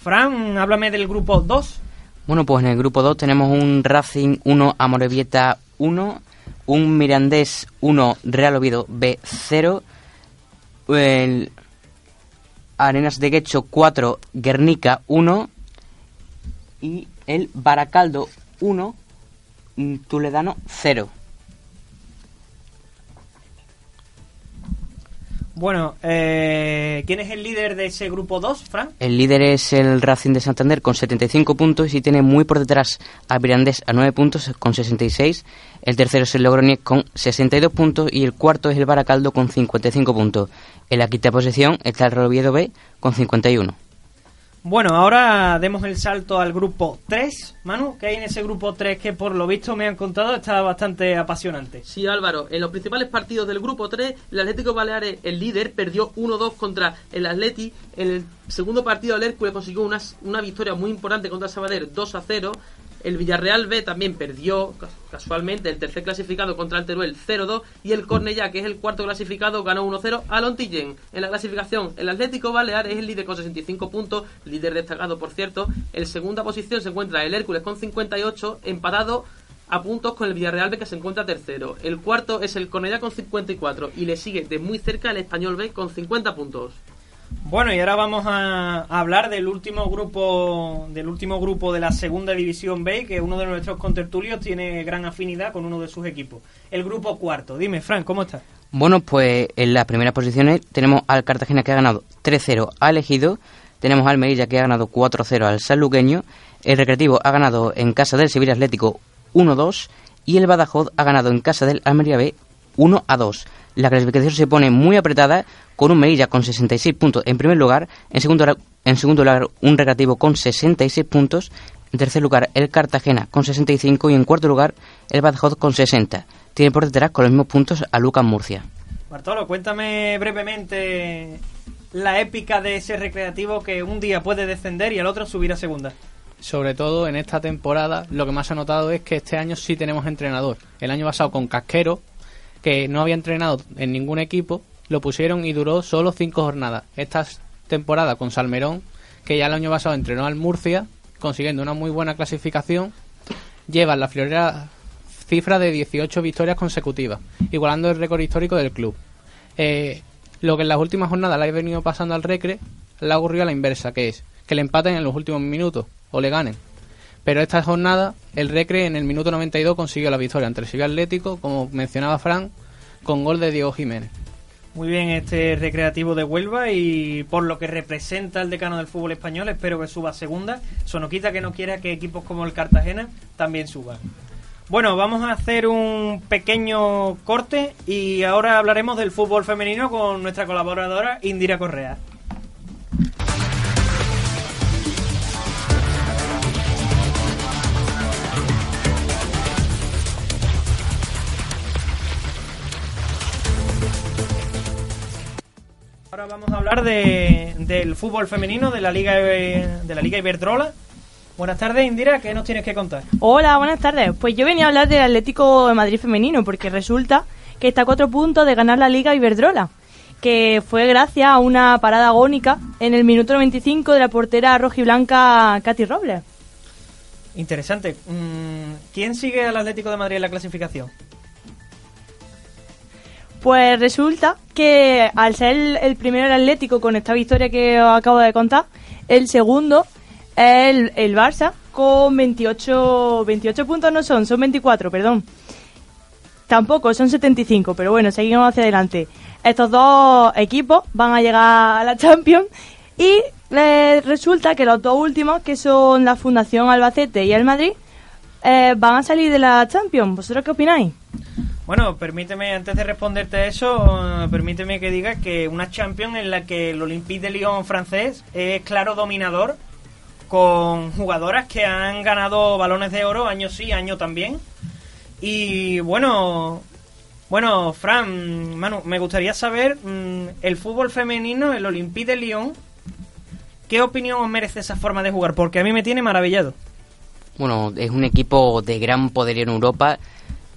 Fran, háblame del grupo 2. Bueno, pues en el grupo 2 tenemos un Racing 1, Amorebieta 1, un Mirandés 1, Real Oviedo B 0, el Arenas de Guecho 4, Guernica 1 y el Baracaldo 1, mm, Tuledano 0. Bueno, eh, ¿quién es el líder de ese grupo 2, Fran? El líder es el Racing de Santander con 75 puntos y tiene muy por detrás a Mirandés a 9 puntos con 66. El tercero es el Logroñés con 62 puntos y el cuarto es el Baracaldo con 55 puntos. En la quinta posición está el Real Oviedo B con 51. Bueno, ahora demos el salto al grupo 3. Manu, ¿qué hay en ese grupo 3 que por lo visto me han contado está bastante apasionante? Sí, Álvaro, en los principales partidos del grupo 3, el Atlético Baleares, el líder, perdió 1-2 contra el Atleti. En el segundo partido, el Hércules consiguió una, una victoria muy importante contra el Sabadell, 2-0. El Villarreal B también perdió ca- casualmente el tercer clasificado contra el Teruel 0-2 y el Cornellá, que es el cuarto clasificado, ganó 1-0 al Ontillén. En la clasificación, el Atlético Baleares es el líder con 65 puntos, líder destacado por cierto. En segunda posición se encuentra el Hércules con 58, empatado a puntos con el Villarreal B que se encuentra tercero. El cuarto es el Cornellá con 54 y le sigue de muy cerca el Español B con 50 puntos. Bueno, y ahora vamos a, a hablar del último grupo del último grupo de la segunda división B, que uno de nuestros contertulios tiene gran afinidad con uno de sus equipos. El grupo cuarto. Dime, Fran, ¿cómo estás? Bueno, pues en las primeras posiciones tenemos al Cartagena que ha ganado 3-0 al Ejido, tenemos al Melilla que ha ganado 4-0 al Sanluqueño, el Recreativo ha ganado en casa del Sevilla Atlético 1-2 y el Badajoz ha ganado en casa del Almería B 1-2. La clasificación se pone muy apretada con un Melilla con 66 puntos en primer lugar, en segundo, en segundo lugar un Recreativo con 66 puntos, en tercer lugar el Cartagena con 65 y en cuarto lugar el Badajoz con 60. Tiene por detrás con los mismos puntos a Lucas Murcia. Bartolo, cuéntame brevemente la épica de ese recreativo que un día puede descender y al otro subir a segunda. sobre todo en esta temporada, lo que más ha notado es que este año sí tenemos entrenador. El año pasado con Casquero, que no había entrenado en ningún equipo, lo pusieron y duró solo cinco jornadas. Esta temporada con Salmerón, que ya el año pasado entrenó al Murcia, consiguiendo una muy buena clasificación, lleva la florera cifra de 18 victorias consecutivas, igualando el récord histórico del club. Eh, lo que en las últimas jornadas le ha venido pasando al Recre, le ha ocurrido a la inversa, que es que le empaten en los últimos minutos o le ganen. Pero esta jornada, el Recre en el minuto 92 consiguió la victoria ante el Sevilla Atlético, como mencionaba Frank, con gol de Diego Jiménez. Muy bien este recreativo de Huelva y por lo que representa el decano del fútbol español, espero que suba a segunda. Eso no quita que no quiera que equipos como el Cartagena también suban. Bueno, vamos a hacer un pequeño corte y ahora hablaremos del fútbol femenino con nuestra colaboradora Indira Correa. Ahora vamos a hablar de, del fútbol femenino de la Liga de la Liga Iberdrola. Buenas tardes, Indira, ¿qué nos tienes que contar? Hola, buenas tardes. Pues yo venía a hablar del Atlético de Madrid femenino porque resulta que está a cuatro puntos de ganar la Liga Iberdrola, que fue gracias a una parada agónica en el minuto 95 de la portera rojiblanca Katy Robles. Interesante. Mm, ¿Quién sigue al Atlético de Madrid en la clasificación? Pues resulta que al ser el, primero el Atlético con esta victoria que os acabo de contar, el segundo es el, Barça con 28, 28 puntos no son, son 24, perdón. Tampoco, son 75, pero bueno, seguimos hacia adelante. Estos dos equipos van a llegar a la Champions y resulta que los dos últimos, que son la Fundación Albacete y el Madrid, eh, van a salir de la Champions. ¿Vosotros qué opináis? Bueno, permíteme, antes de responderte a eso, eh, permíteme que diga que una Champions en la que el Olympique de Lyon francés es claro dominador, con jugadoras que han ganado balones de oro año sí, año también. Y bueno, bueno, Fran, Manu, me gustaría saber mm, el fútbol femenino, el Olympique de Lyon, ¿qué opinión os merece esa forma de jugar? Porque a mí me tiene maravillado. Bueno, es un equipo de gran poder en Europa.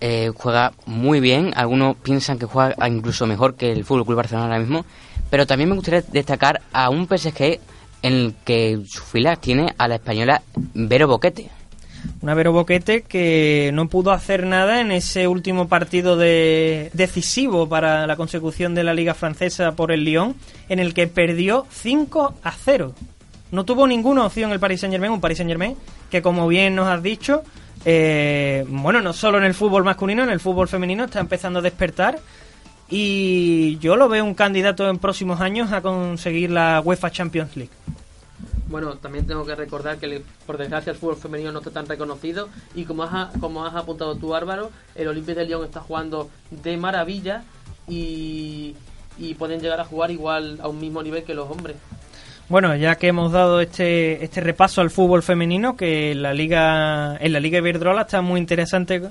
Eh, juega muy bien. Algunos piensan que juega incluso mejor que el Fútbol Club Barcelona ahora mismo. Pero también me gustaría destacar a un PSG en el que su filas tiene a la española Vero Boquete. Una Vero Boquete que no pudo hacer nada en ese último partido de decisivo para la consecución de la Liga Francesa por el Lyon, en el que perdió 5 a 0. No tuvo ninguna opción el Paris Saint Germain, un Paris Saint Germain que como bien nos has dicho, eh, bueno, no solo en el fútbol masculino, en el fútbol femenino está empezando a despertar y yo lo veo un candidato en próximos años a conseguir la UEFA Champions League. Bueno, también tengo que recordar que por desgracia el fútbol femenino no está tan reconocido y como has, como has apuntado tú Álvaro, el Olympique de Lyon está jugando de maravilla y pueden llegar a jugar igual a un mismo nivel que los hombres. Bueno, ya que hemos dado este, este repaso al fútbol femenino, que en la liga en la liga Iberdrola está muy interesante.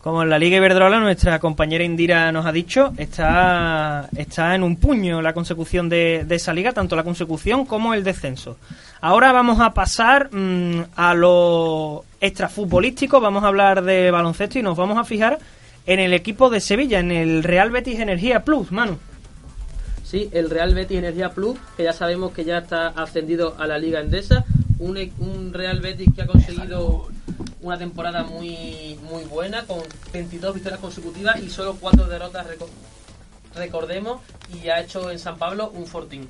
Como en la liga Iberdrola, nuestra compañera Indira nos ha dicho, está, está en un puño la consecución de, de esa liga, tanto la consecución como el descenso. Ahora vamos a pasar mm, a lo extrafutbolístico, vamos a hablar de baloncesto y nos vamos a fijar en el equipo de Sevilla, en el Real Betis Energía Plus, Manu. Sí, el Real Betis Energía Plus, que ya sabemos que ya está ascendido a la Liga Endesa, un, e- Real Betis que ha conseguido una temporada muy muy buena con 22 victorias consecutivas y solo 4 derrotas reco- recordemos y ha hecho en San Pablo un fortín.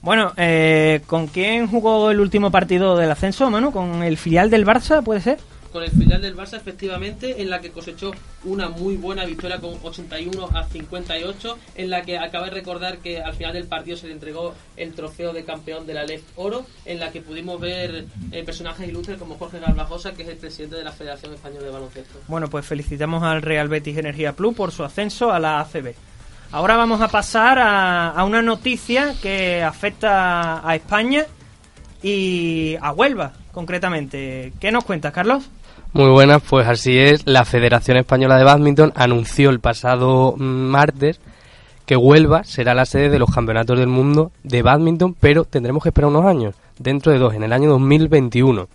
Bueno, eh, ¿con quién jugó el último partido del ascenso, Manu? ¿Con el filial del Barça, puede ser? Con el filial del Barça efectivamente en la que cosechó una muy buena victoria con 81 a 58 en la que acabé de recordar que al final del partido se le entregó el trofeo de campeón de la Left Oro en la que pudimos ver eh, personajes ilustres como Jorge Garbajosa que es el presidente de la Federación Española de Baloncesto. Bueno, pues felicitamos al Real Betis Energía Plus por su ascenso a la ACB. Ahora vamos a pasar a una noticia que afecta a España y a Huelva, concretamente. ¿Qué nos cuentas, Carlos? Muy buenas, pues así es. La Federación Española de Badminton anunció el pasado mm, martes que Huelva será la sede de los campeonatos del mundo de badminton, pero tendremos que esperar unos años, dentro de dos, en el año 2021.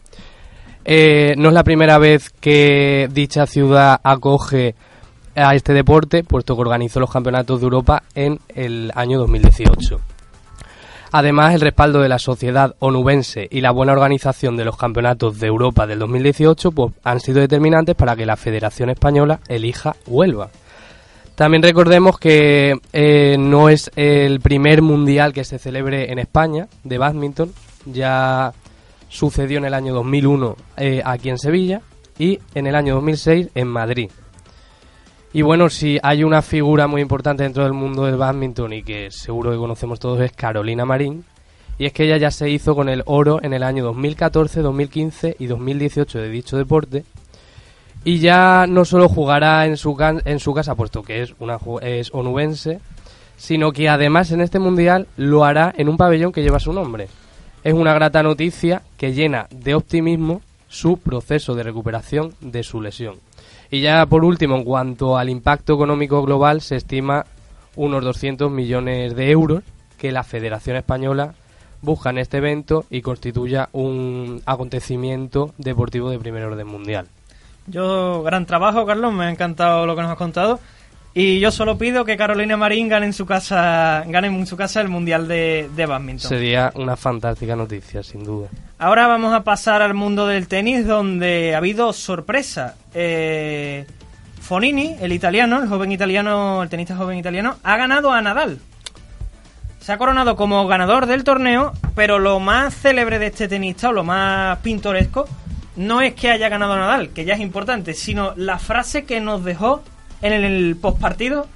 Eh, no es la primera vez que dicha ciudad acoge a este deporte, puesto que organizó los campeonatos de Europa en el año 2018. Además, el respaldo de la sociedad onubense y la buena organización de los campeonatos de Europa del 2018 pues, han sido determinantes para que la Federación Española elija Huelva. También recordemos que eh, no es el primer mundial que se celebre en España de badminton. Ya sucedió en el año 2001 eh, aquí en Sevilla y en el año 2006 en Madrid. Y bueno, si hay una figura muy importante dentro del mundo del badminton y que seguro que conocemos todos es Carolina Marín. Y es que ella ya se hizo con el oro en el año 2014, 2015 y 2018 de dicho deporte. Y ya no solo jugará en su, casa, puesto que es, una, es onubense, sino que además en este mundial lo hará en un pabellón que lleva su nombre. Es una grata noticia que llena de optimismo su proceso de recuperación de su lesión. Y ya por último, en cuanto al impacto económico global, se estima unos 200 millones de euros que la Federación Española busca en este evento y constituya un acontecimiento deportivo de primer orden mundial. Yo, gran trabajo, Carlos, me ha encantado lo que nos has contado. Y yo solo pido que Carolina Marín gane en su casa, gane en su casa el Mundial de, de Badminton. Sería una fantástica noticia, sin duda. Ahora vamos a pasar al mundo del tenis, donde ha habido sorpresa. Eh, Fonini, el italiano, el joven italiano, el tenista joven italiano, ha ganado a Nadal. Se ha coronado como ganador del torneo, pero lo más célebre de este tenista, o lo más pintoresco, no es que haya ganado a Nadal, que ya es importante, sino la frase que nos dejó en el postpartido,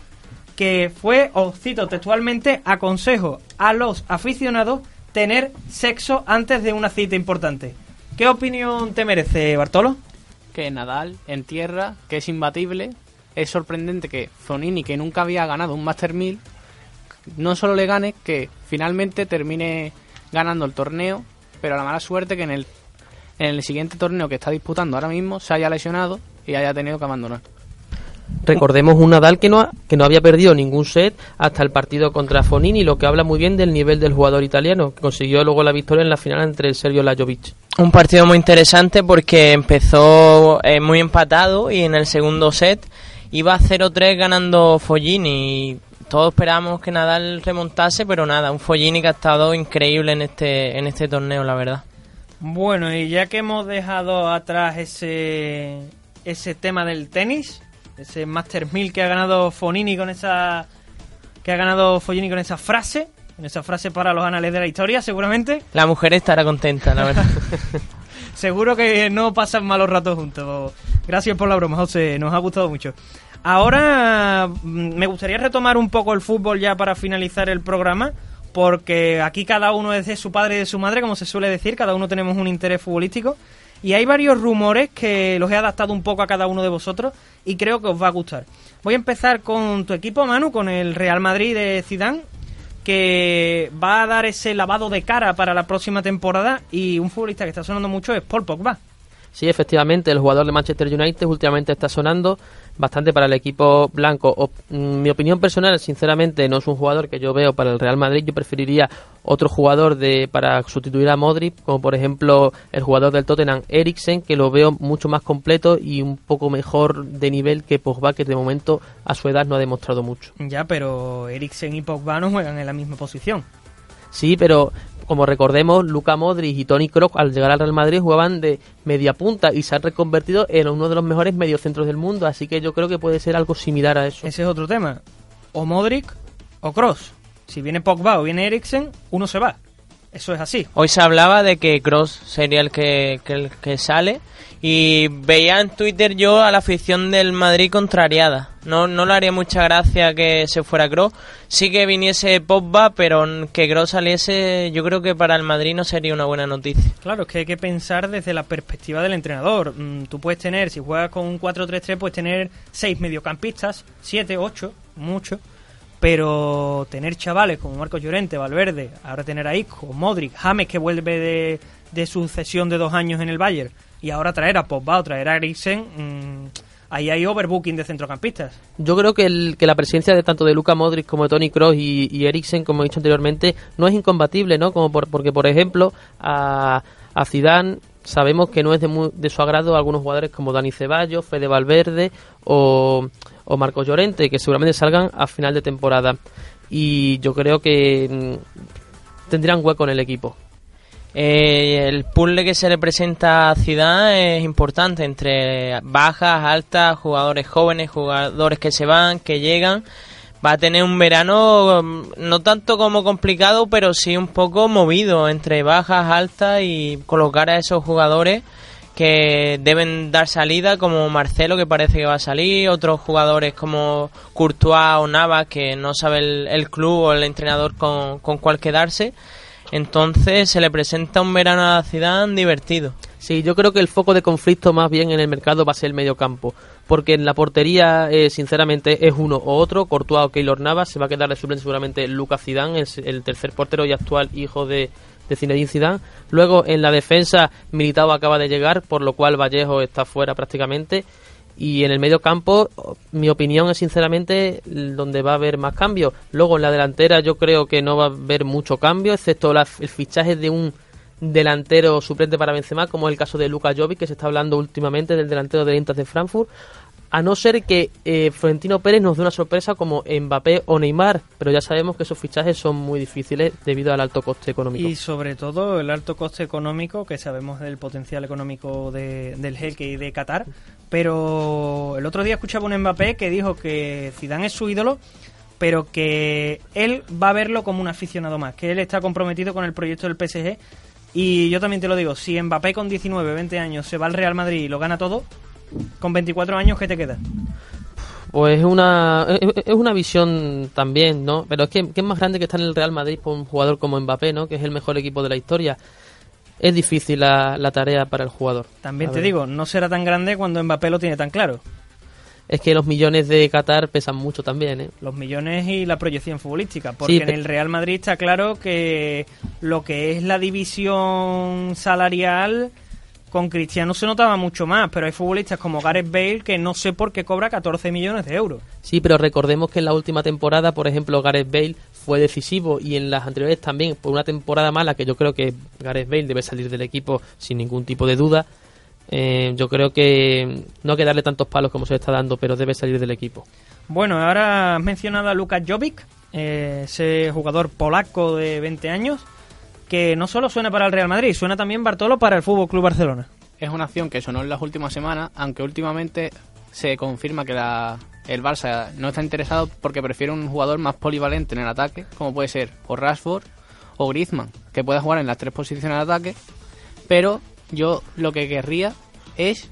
que fue, os cito textualmente, aconsejo a los aficionados tener sexo antes de una cita importante. ¿Qué opinión te merece, Bartolo? que Nadal en tierra, que es imbatible. Es sorprendente que Zonini, que nunca había ganado un Master 1000, no solo le gane, que finalmente termine ganando el torneo, pero la mala suerte que en el, en el siguiente torneo que está disputando ahora mismo se haya lesionado y haya tenido que abandonar. Recordemos un Nadal que no, ha- que no había perdido ningún set hasta el partido contra Fonini, lo que habla muy bien del nivel del jugador italiano, que consiguió luego la victoria en la final entre el Sergio Lajovic. Un partido muy interesante porque empezó eh, muy empatado y en el segundo set iba 0-3 ganando Follini y todos esperábamos que Nadal remontase, pero nada, un Follini que ha estado increíble en este, en este torneo, la verdad. Bueno, y ya que hemos dejado atrás ese, ese tema del tenis, ese Master 1000 que ha ganado Fonini con esa que ha ganado Follini con esa frase, con esa frase para los anales de la historia, seguramente. La mujer estará contenta, la verdad. [laughs] Seguro que no pasan malos ratos juntos. Gracias por la broma, José, nos ha gustado mucho. Ahora mm, me gustaría retomar un poco el fútbol ya para finalizar el programa, porque aquí cada uno es de su padre y de su madre, como se suele decir, cada uno tenemos un interés futbolístico. Y hay varios rumores que los he adaptado un poco a cada uno de vosotros y creo que os va a gustar. Voy a empezar con tu equipo, Manu, con el Real Madrid de Zidane, que va a dar ese lavado de cara para la próxima temporada y un futbolista que está sonando mucho es Paul Pogba. Sí, efectivamente, el jugador de Manchester United últimamente está sonando bastante para el equipo blanco. O- mm, mi opinión personal, sinceramente, no es un jugador que yo veo para el Real Madrid. Yo preferiría otro jugador de para sustituir a Modric, como por ejemplo el jugador del Tottenham, Eriksen, que lo veo mucho más completo y un poco mejor de nivel que Pogba, que de momento a su edad no ha demostrado mucho. Ya, pero Eriksen y Pogba no juegan en la misma posición. Sí, pero como recordemos, Luka Modric y Toni Kroos al llegar al Real Madrid jugaban de media punta y se han reconvertido en uno de los mejores mediocentros del mundo, así que yo creo que puede ser algo similar a eso. Ese es otro tema. O Modric o Cross. Si viene Pogba o viene Eriksen, uno se va. Eso es así. Hoy se hablaba de que Cross sería el que, que el que sale y veía en Twitter yo a la afición del Madrid contrariada. No, no le haría mucha gracia que se fuera Cross. Sí que viniese Pogba, pero que Cross saliese yo creo que para el Madrid no sería una buena noticia. Claro, es que hay que pensar desde la perspectiva del entrenador. Mm, Tú puedes tener, si juegas con un 4-3-3, puedes tener seis mediocampistas, siete, ocho, mucho. Pero tener chavales como Marcos Llorente, Valverde, ahora tener a Isco, Modric, James que vuelve de, de su cesión de dos años en el Bayern, y ahora traer a Pogba traer a Eriksen, mm, ahí hay overbooking de centrocampistas. Yo creo que, el- que la presencia de tanto de Luka Modric como de Tony Kroos y, y Eriksen, como he dicho anteriormente, no es incompatible, ¿no? Como por- porque, por ejemplo, a, a Zidane sabemos que no es de, mu- de su agrado algunos jugadores como Dani Ceballos, Fede Valverde o, o Marcos Llorente, que seguramente salgan a final de temporada. Y yo creo que mm, tendrían hueco en el equipo. Eh, el puzzle que se le presenta a Zidane es importante entre bajas, altas, jugadores jóvenes, jugadores que se van, que llegan. Va a tener un verano mm, no tanto como complicado, pero sí un poco movido entre bajas, altas y colocar a esos jugadores que deben dar salida, como Marcelo que parece que va a salir, otros jugadores como Courtois o Navas que no sabe el, club o el entrenador con, con cuál quedarse. Entonces se le presenta un verano a Zidane divertido. Sí, yo creo que el foco de conflicto más bien en el mercado va a ser el medio campo. Porque en la portería, eh, sinceramente, es uno o otro. Courtois o Keylor Navas. Se va a quedar de suplente seguramente Lucas Zidane, el, el tercer portero y actual hijo de, de Zinedine Zidane. Luego, en la defensa, Militao acaba de llegar, por lo cual Vallejo está fuera prácticamente. Y en el medio campo, mi opinión es sinceramente donde va a haber más cambios. Luego en la delantera yo creo que no va a haber mucho cambio, excepto la- el fichaje de un delantero suplente para Benzema, como es el caso de Luka Jovic, que se está hablando últimamente del delantero del Eintracht de Frankfurt. A no ser que eh, Florentino Pérez nos dé una sorpresa como Mbappé o Neymar, pero ya sabemos que esos fichajes son muy difíciles debido al alto coste económico. Y sobre todo el alto coste económico, que sabemos del potencial económico de, del Helke y de Qatar. Pero el otro día escuchaba un Mbappé que dijo que Zidane es su ídolo, pero que él va a verlo como un aficionado más, que él está comprometido con el proyecto del PSG. Y yo también te lo digo, si Mbappé con 19, 20 años se va al Real Madrid y lo gana todo, con 24 años, ¿qué te queda? Pues es una, es una visión también, ¿no? Pero es que, que es más grande que estar en el Real Madrid por un jugador como Mbappé, ¿no? Que es el mejor equipo de la historia. Es difícil la, la tarea para el jugador. También A te ver. digo, no será tan grande cuando Mbappé lo tiene tan claro. Es que los millones de Qatar pesan mucho también, ¿eh? los millones y la proyección futbolística. Porque Sí, en el Real Madrid está claro que lo que es la división salarial con Cristiano se notaba mucho más, pero hay futbolistas como Gareth Bale que no sé por qué cobra 14 millones de euros. Sí, pero recordemos que en la última temporada, por ejemplo, Gareth Bale fue decisivo y en las anteriores también, por una temporada mala, que yo creo que Gareth Bale debe salir del equipo sin ningún tipo de duda. eh, yo creo que no hay que darle tantos palos como se le está dando, pero debe salir del equipo. Bueno, ahora has mencionado a Lukas Jovic, eh, ese jugador polaco de 20 años, que no solo suena para el Real Madrid, suena también Bartolo para el Fútbol Club Barcelona. Es una acción que sonó en las últimas semanas, aunque últimamente se confirma que la, el Barça no está interesado porque prefiere un jugador más polivalente en el ataque, como puede ser o Rashford o Griezmann, que pueda jugar en las tres posiciones de ataque. Pero yo lo que querría es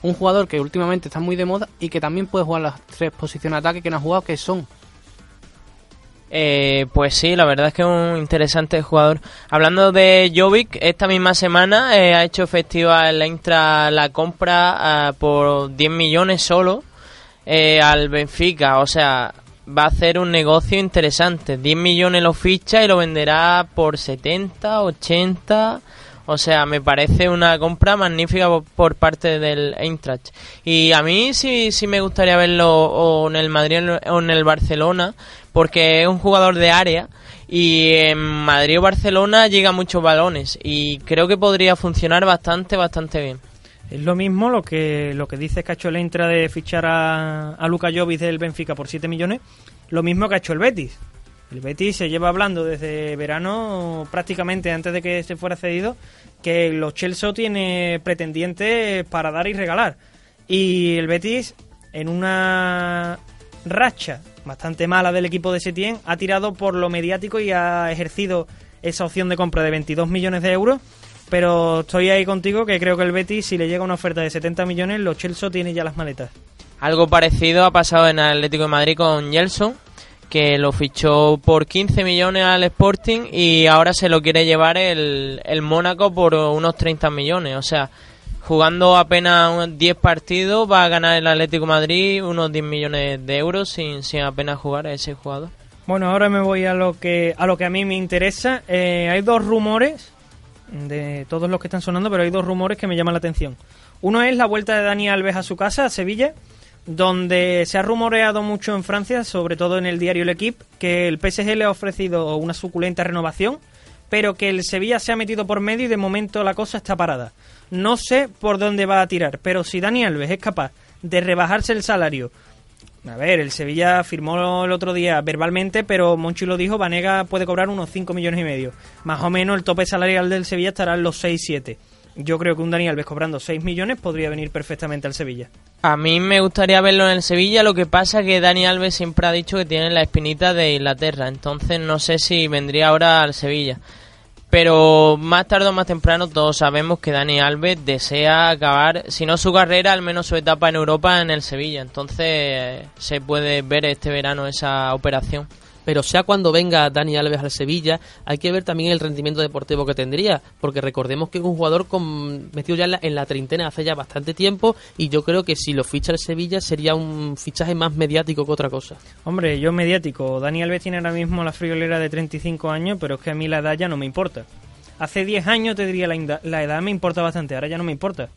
un jugador que últimamente está muy de moda y que también puede jugar las tres posiciones de ataque que no ha jugado, que son Eh, pues sí, la verdad es que es un interesante jugador. Hablando de Jovic, esta misma semana eh, ha hecho efectiva el Intra la compra ah, por 10 millones solo eh, al Benfica. O sea, va a hacer un negocio interesante. 10 millones lo ficha y lo venderá por 70, 80. O sea, me parece una compra magnífica por, por parte del Eintracht. Y a mí sí, sí me gustaría verlo o en el Madrid o en el Barcelona, porque es un jugador de área y en Madrid o Barcelona llega muchos balones y creo que podría funcionar bastante, bastante bien. Es lo mismo lo que lo que dice el Intra de fichar a, a Luka Jovic del Benfica por 7 millones, lo mismo que ha hecho el Betis. El Betis se lleva hablando desde verano, prácticamente antes de que se fuera cedido, que los Chelsea tiene pretendientes para dar y regalar. Y el Betis, en una racha bastante mala del equipo de Setién, ha tirado por lo mediático y ha ejercido esa opción de compra de 22 millones de euros. Pero estoy ahí contigo que creo que el Betis, si le llega una oferta de 70 millones, los Chelsea tiene ya las maletas. Algo parecido ha pasado en Atlético de Madrid con Gelson, que lo fichó por 15 millones al Sporting y ahora se lo quiere llevar el, el Mónaco por unos 30 millones. O sea, jugando apenas unos 10 partidos va a ganar el Atlético Madrid unos 10 millones de euros sin, sin apenas jugar a ese jugador. Bueno, ahora me voy a lo que a lo que a mí me interesa. Eh, hay dos rumores de todos los que están sonando, pero hay dos rumores que me llaman la atención. Uno es la vuelta de Dani Alves a su casa, a Sevilla, donde se ha rumoreado mucho en Francia, sobre todo en el diario L'Equipe, que el PSG le ha ofrecido una suculenta renovación, pero que el Sevilla se ha metido por medio y de momento la cosa está parada. No sé por dónde va a tirar, pero si Dani Alves es capaz de rebajarse el salario a ver, el Sevilla firmó el otro día verbalmente, pero Monchi lo dijo, Vanega puede cobrar unos 5 millones y medio. Más o menos el tope salarial del Sevilla estará en los 6-7. Yo creo que un Dani Alves cobrando 6 millones podría venir perfectamente al Sevilla. A mí me gustaría verlo en el Sevilla, lo que pasa es que Dani Alves siempre ha dicho que tiene la espinita de Inglaterra, entonces no sé si vendría ahora al Sevilla. Pero más tarde o más temprano todos sabemos que Dani Alves desea acabar, si no su carrera, al menos su etapa en Europa en el Sevilla. Entonces se puede ver este verano esa operación pero sea cuando venga Dani Alves al Sevilla, hay que ver también el rendimiento deportivo que tendría, porque recordemos que es un jugador con, metido ya en la, treintena hace ya bastante tiempo y yo creo que si lo ficha el Sevilla sería un fichaje más mediático que otra cosa. Hombre, yo mediático, Dani Alves tiene ahora mismo la friolera de 35 años, pero es que a mí la edad ya no me importa. Hace 10 años te diría la, la edad me importa bastante, ahora ya no me importa.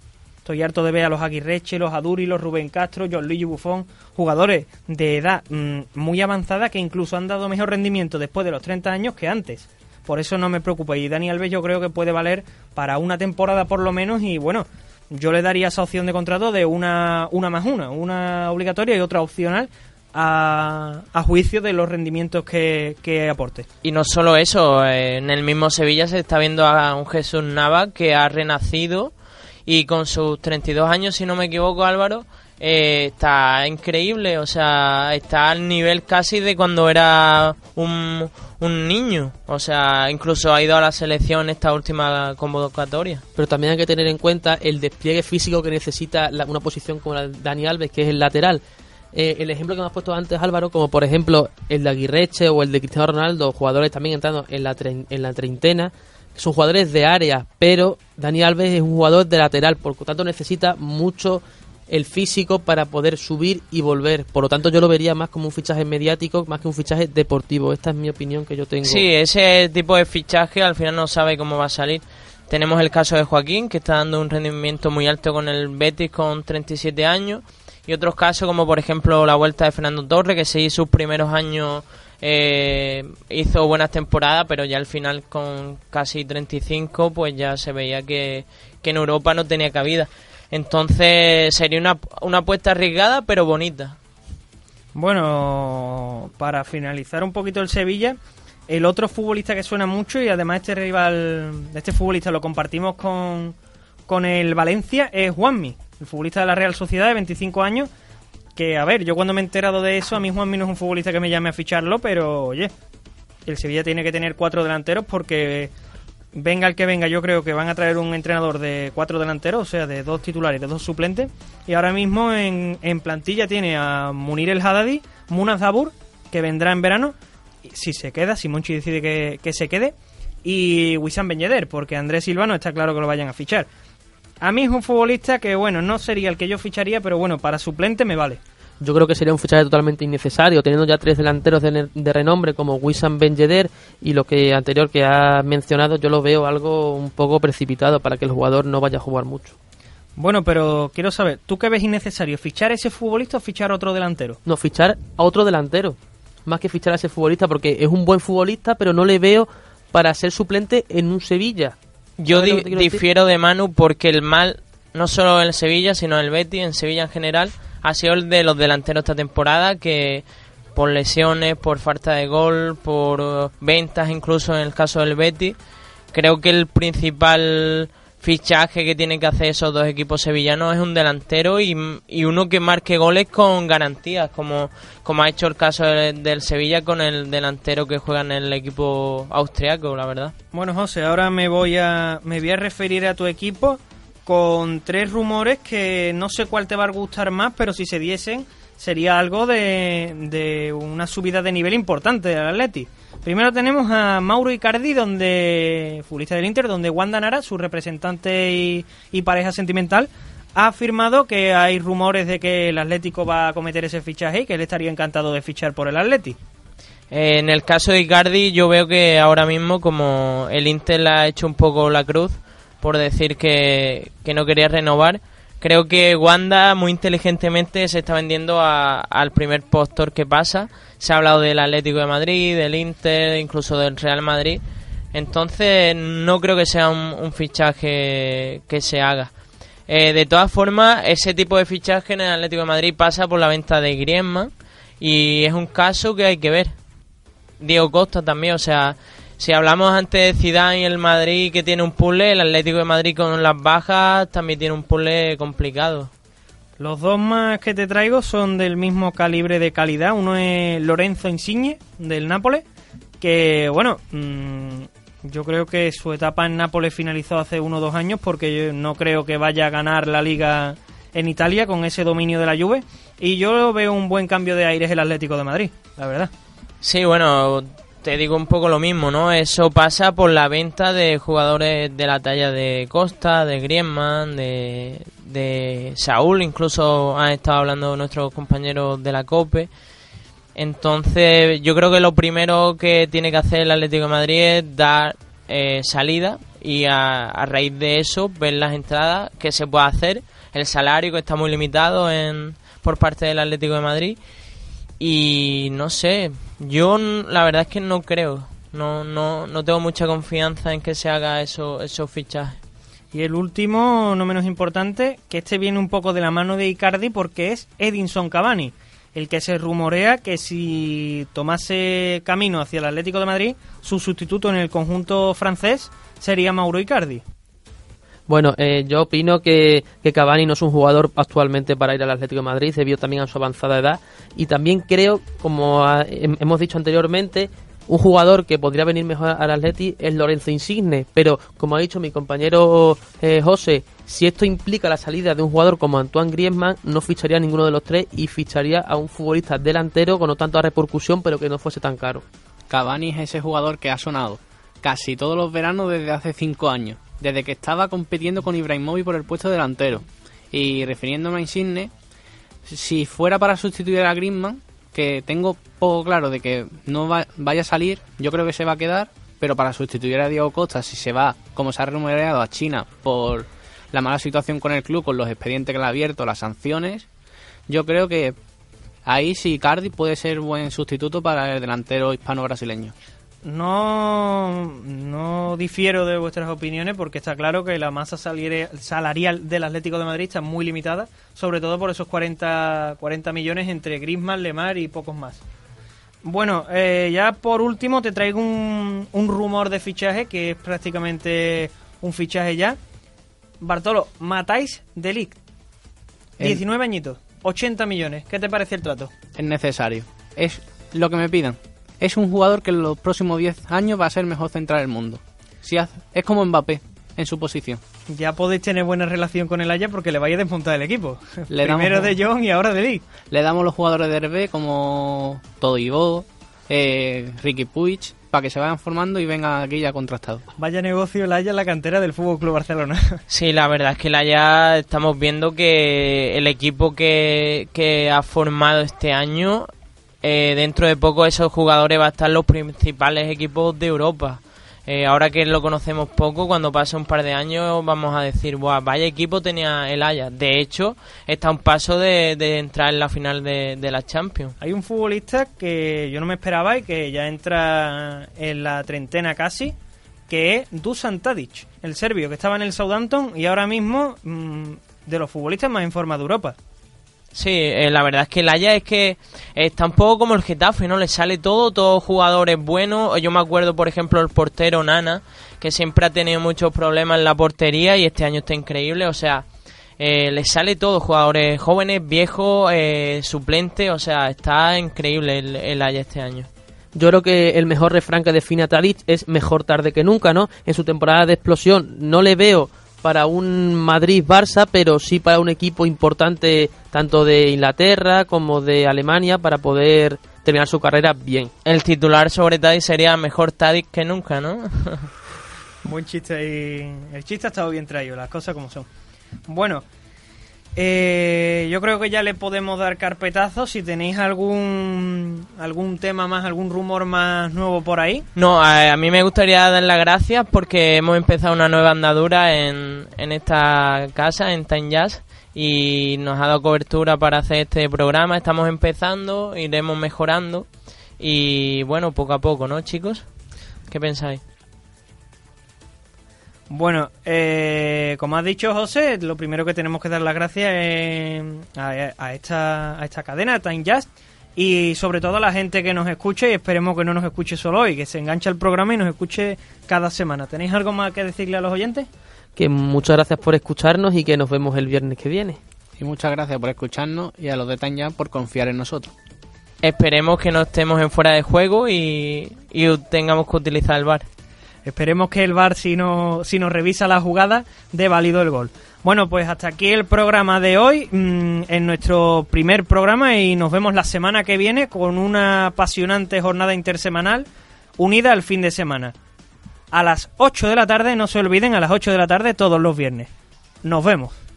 Estoy harto de ver a los Aguirreche, los Aduri, los Rubén Castro, John Luigi Buffon, jugadores de edad mm, muy avanzada que incluso han dado mejor rendimiento después de los 30 años que antes. Por eso no me preocupa. Y Dani Alves yo creo que puede valer para una temporada por lo menos y bueno, yo le daría esa opción de contrato de una, una más una, una obligatoria y otra opcional a, a, juicio de los rendimientos que, que, aporte. Y no solo eso, en el mismo Sevilla se está viendo a un Jesús Nava que ha renacido y con sus 32 años, si no me equivoco Álvaro, eh, está increíble, o sea, está al nivel casi de cuando era un, un niño, o sea, incluso ha ido a la selección esta última convocatoria. Pero también hay que tener en cuenta el despliegue físico que necesita una posición como la de Dani Alves, que es el lateral. Eh, el ejemplo que me has puesto antes Álvaro, como por ejemplo el de Aguirreche o el de Cristiano Ronaldo, jugadores también entrando en la, en la treintena, son jugadores de área, pero Dani Alves es un jugador de lateral, por lo tanto necesita mucho el físico para poder subir y volver. Por lo tanto, yo lo vería más como un fichaje mediático, más que un fichaje deportivo. Esta es mi opinión que yo tengo. Sí, ese tipo de fichaje al final no sabe cómo va a salir. Tenemos el caso de Joaquín, que está dando un rendimiento muy alto con el Betis con 37 años. Y otros casos como por ejemplo la vuelta de Fernando Torres, que sí sus primeros años eh, hizo buenas temporadas, pero ya al final con casi 35 pues ya se veía que, en Europa no tenía cabida. Entonces sería una, una apuesta arriesgada pero bonita. Bueno, para finalizar un poquito el Sevilla, el otro futbolista que suena mucho y además este rival, este futbolista lo compartimos con, con el Valencia es Juanmi, el futbolista de la Real Sociedad de 25 años que, a ver, yo cuando me he enterado de eso, a mí Juanmi no es un futbolista que me llame a ficharlo, pero oye, el Sevilla tiene que tener cuatro delanteros porque venga el que venga, yo creo que van a traer un entrenador de cuatro delanteros, o sea, de dos titulares, de dos suplentes. Y ahora mismo en, en plantilla tiene a Munir el Haddadi, Muna Zabur, que vendrá en verano, si se queda, si Monchi decide que, que se quede, y Wissam Ben porque Andrés Silvano está claro que lo vayan a fichar. A mí es un futbolista que, bueno, no sería el que yo ficharía, pero bueno, para suplente me vale. Yo creo que sería un fichaje totalmente innecesario, teniendo ya tres delanteros de, renombre como Wissam Ben Yedder y lo que anterior que ha mencionado, yo lo veo algo un poco precipitado para que el jugador no vaya a jugar mucho. Bueno, pero quiero saber, ¿tú qué ves innecesario? ¿Fichar a ese futbolista o fichar a otro delantero? No, fichar a otro delantero, más que fichar a ese futbolista, porque es un buen futbolista, pero no le veo para ser suplente en un Sevilla. Yo difiero de Manu porque el mal, no solo en Sevilla, sino en el Betis, en Sevilla en general, ha sido el de los delanteros esta temporada que por lesiones, por falta de gol, por ventas incluso en el caso del Betis, creo que el principal fichaje que tienen que hacer esos dos equipos sevillanos es un delantero y, uno que marque goles con garantías, como, como ha hecho el caso del, Sevilla con el delantero que juega en el equipo austriaco, la verdad. Bueno, José, ahora me voy a, me voy a referir a tu equipo con tres rumores que no sé cuál te va a gustar más, pero si se diesen sería algo de, de una subida de nivel importante del Atleti. Primero tenemos a Mauro Icardi, donde futbolista del Inter, donde Wanda Nara, su representante y, pareja sentimental, ha afirmado que hay rumores de que el Atlético va a cometer ese fichaje y que él estaría encantado de fichar por el Atleti. En el caso de Icardi, yo veo que ahora mismo, como el Inter le ha hecho un poco la cruz por decir que no quería renovar, Creo que Wanda muy inteligentemente se está vendiendo a- al primer postor que pasa. Se ha hablado del Atlético de Madrid, del Inter, incluso del Real Madrid. Entonces no creo que sea un, fichaje que se haga. Eh, de todas formas, ese tipo de fichaje en el Atlético de Madrid pasa por la venta de Griezmann y es un caso que hay que ver. Diego Costa también, o sea, si hablamos antes de Zidane y el Madrid que tiene un puzzle, el Atlético de Madrid con las bajas también tiene un puzzle complicado. Los dos más que te traigo son del mismo calibre de calidad. Uno es Lorenzo Insigne, del Nápoles, que, bueno, mm, yo creo que su etapa en Nápoles finalizó hace uno o dos años porque yo no creo que vaya a ganar la liga en Italia con ese dominio de la Juve. Y yo veo un buen cambio de aires el Atlético de Madrid, la verdad. Sí, bueno, te digo un poco lo mismo, ¿no? Eso pasa por la venta de jugadores de la talla de Costa, de Griezmann, de, de Saúl, incluso han estado hablando nuestros compañeros de la COPE. Entonces, yo creo que lo primero que tiene que hacer el Atlético de Madrid es dar eh, salida y a, a raíz de eso ver las entradas que se puede hacer, el salario que está muy limitado en, por parte del Atlético de Madrid y no sé, yo la verdad es que no creo, no, no, no tengo mucha confianza en que se haga eso, esos fichajes. Y el último, no menos importante, que este viene un poco de la mano de Icardi porque es Edinson Cavani, el que se rumorea que si tomase camino hacia el Atlético de Madrid, su sustituto en el conjunto francés sería Mauro Icardi. Bueno, eh, yo opino que, que Cavani no es un jugador actualmente para ir al Atlético de Madrid, debido también a su avanzada edad. Y también creo, como hem- hemos dicho anteriormente, un jugador que podría venir mejor al Atleti es Lorenzo Insigne. Pero, como ha dicho mi compañero eh, José, si esto implica la salida de un jugador como Antoine Griezmann, no ficharía a ninguno de los tres y ficharía a un futbolista delantero con no tanta repercusión, pero que no fuese tan caro. Cavani es ese jugador que ha sonado casi todos los veranos desde hace cinco años, desde que estaba compitiendo con Ibrahimovic por el puesto delantero. Y refiriéndome a Insigne, si fuera para sustituir a Griezmann, que tengo poco claro de que no va- vaya a salir, yo creo que se va a quedar, pero para sustituir a Diego Costa, si se va, como se ha rumoreado, a China por la mala situación con el club, con los expedientes que le ha abierto, las sanciones, yo creo que ahí sí Cardi puede ser buen sustituto para el delantero hispano-brasileño. No, no difiero de vuestras opiniones porque está claro que la masa salarial del Atlético de Madrid está muy limitada, sobre todo por esos 40, 40 millones entre Griezmann, Lemar y pocos más. Bueno, eh, ya por último te traigo un, un rumor de fichaje que es prácticamente un fichaje ya. Bartolo, matáis de Ligt. El- 19 añitos, 80 millones. ¿Qué te parece el trato? es necesario. Es lo que me pidan. Es un jugador que en los próximos 10 años va a ser el mejor central del mundo. Si hace- es como Mbappé en su posición. Ya podéis tener buena relación con el Haya porque le vais a desmontar el equipo. [laughs] Le Primero de John y ahora de Ligt. Le damos los jugadores de RB como Todibo, eh, Ricky Puig, para que se vayan formando y vengan aquí ya contrastados. Vaya negocio el Haya en la cantera del Fútbol Club Barcelona. [laughs] Sí, la verdad es que la ya estamos viendo que el equipo que, que ha formado este año, eh, dentro de poco esos jugadores van a estar los principales equipos de Europa. Eh, ahora que lo conocemos poco, cuando pase un par de años vamos a decir, Buah, vaya equipo tenía el Ajax. De hecho, está a un paso de, entrar en la final de, de la Champions. Hay un futbolista que yo no me esperaba y que ya entra en la treintena casi, que es Dusan Tadic, el serbio que estaba en el Southampton y ahora mismo mm, de los futbolistas más en forma de Europa. Sí, eh, la verdad es que el Ajax es que está un poco como el Getafe, ¿no? Le sale todo, todos jugadores buenos. Yo me acuerdo, por ejemplo, el portero Nana, que siempre ha tenido muchos problemas en la portería y este año está increíble. O sea, eh, le sale todo, jugadores jóvenes, viejos, eh, suplentes. O sea, está increíble el, Ajax este año. Yo creo que el mejor refrán que define a es mejor tarde que nunca, ¿no? En su temporada de explosión no le veo para un Madrid-Barça, pero sí para un equipo importante tanto de Inglaterra como de Alemania para poder terminar su carrera bien. El titular sobre Tadic sería mejor Tadic que nunca, ¿no? Buen chiste ahí. El chiste ha estado bien traído, las cosas como son. Bueno, Eh, yo creo que ya le podemos dar carpetazo. Si tenéis algún algún tema más, algún rumor más nuevo por ahí. No, a, a mí me gustaría dar las gracias porque hemos empezado una nueva andadura en, en esta casa, en Time Jazz, y nos ha dado cobertura para hacer este programa. Estamos empezando, iremos mejorando, y bueno, poco a poco, ¿no, chicos? ¿Qué pensáis? Bueno, eh, como has dicho José, lo primero que tenemos que dar las gracias es a, a esta, a esta cadena, Time Just, y sobre todo a la gente que nos escuche y esperemos que no nos escuche solo hoy, que se enganche al programa y nos escuche cada semana. ¿Tenéis algo más que decirle a los oyentes? Que muchas gracias por escucharnos y que nos vemos el viernes que viene. Y muchas gracias por escucharnos y a los de Tanya por confiar en nosotros. Esperemos que no estemos en fuera de juego y, y tengamos que utilizar el bar. Esperemos que el VAR, si, no, si nos revisa la jugada, dé válido el gol. Bueno, pues hasta aquí el programa de hoy, mmm, en nuestro primer programa, y nos vemos la semana que viene con una apasionante jornada intersemanal unida al fin de semana. A las 8 de la tarde, no se olviden, a las 8 de la tarde todos los viernes. Nos vemos.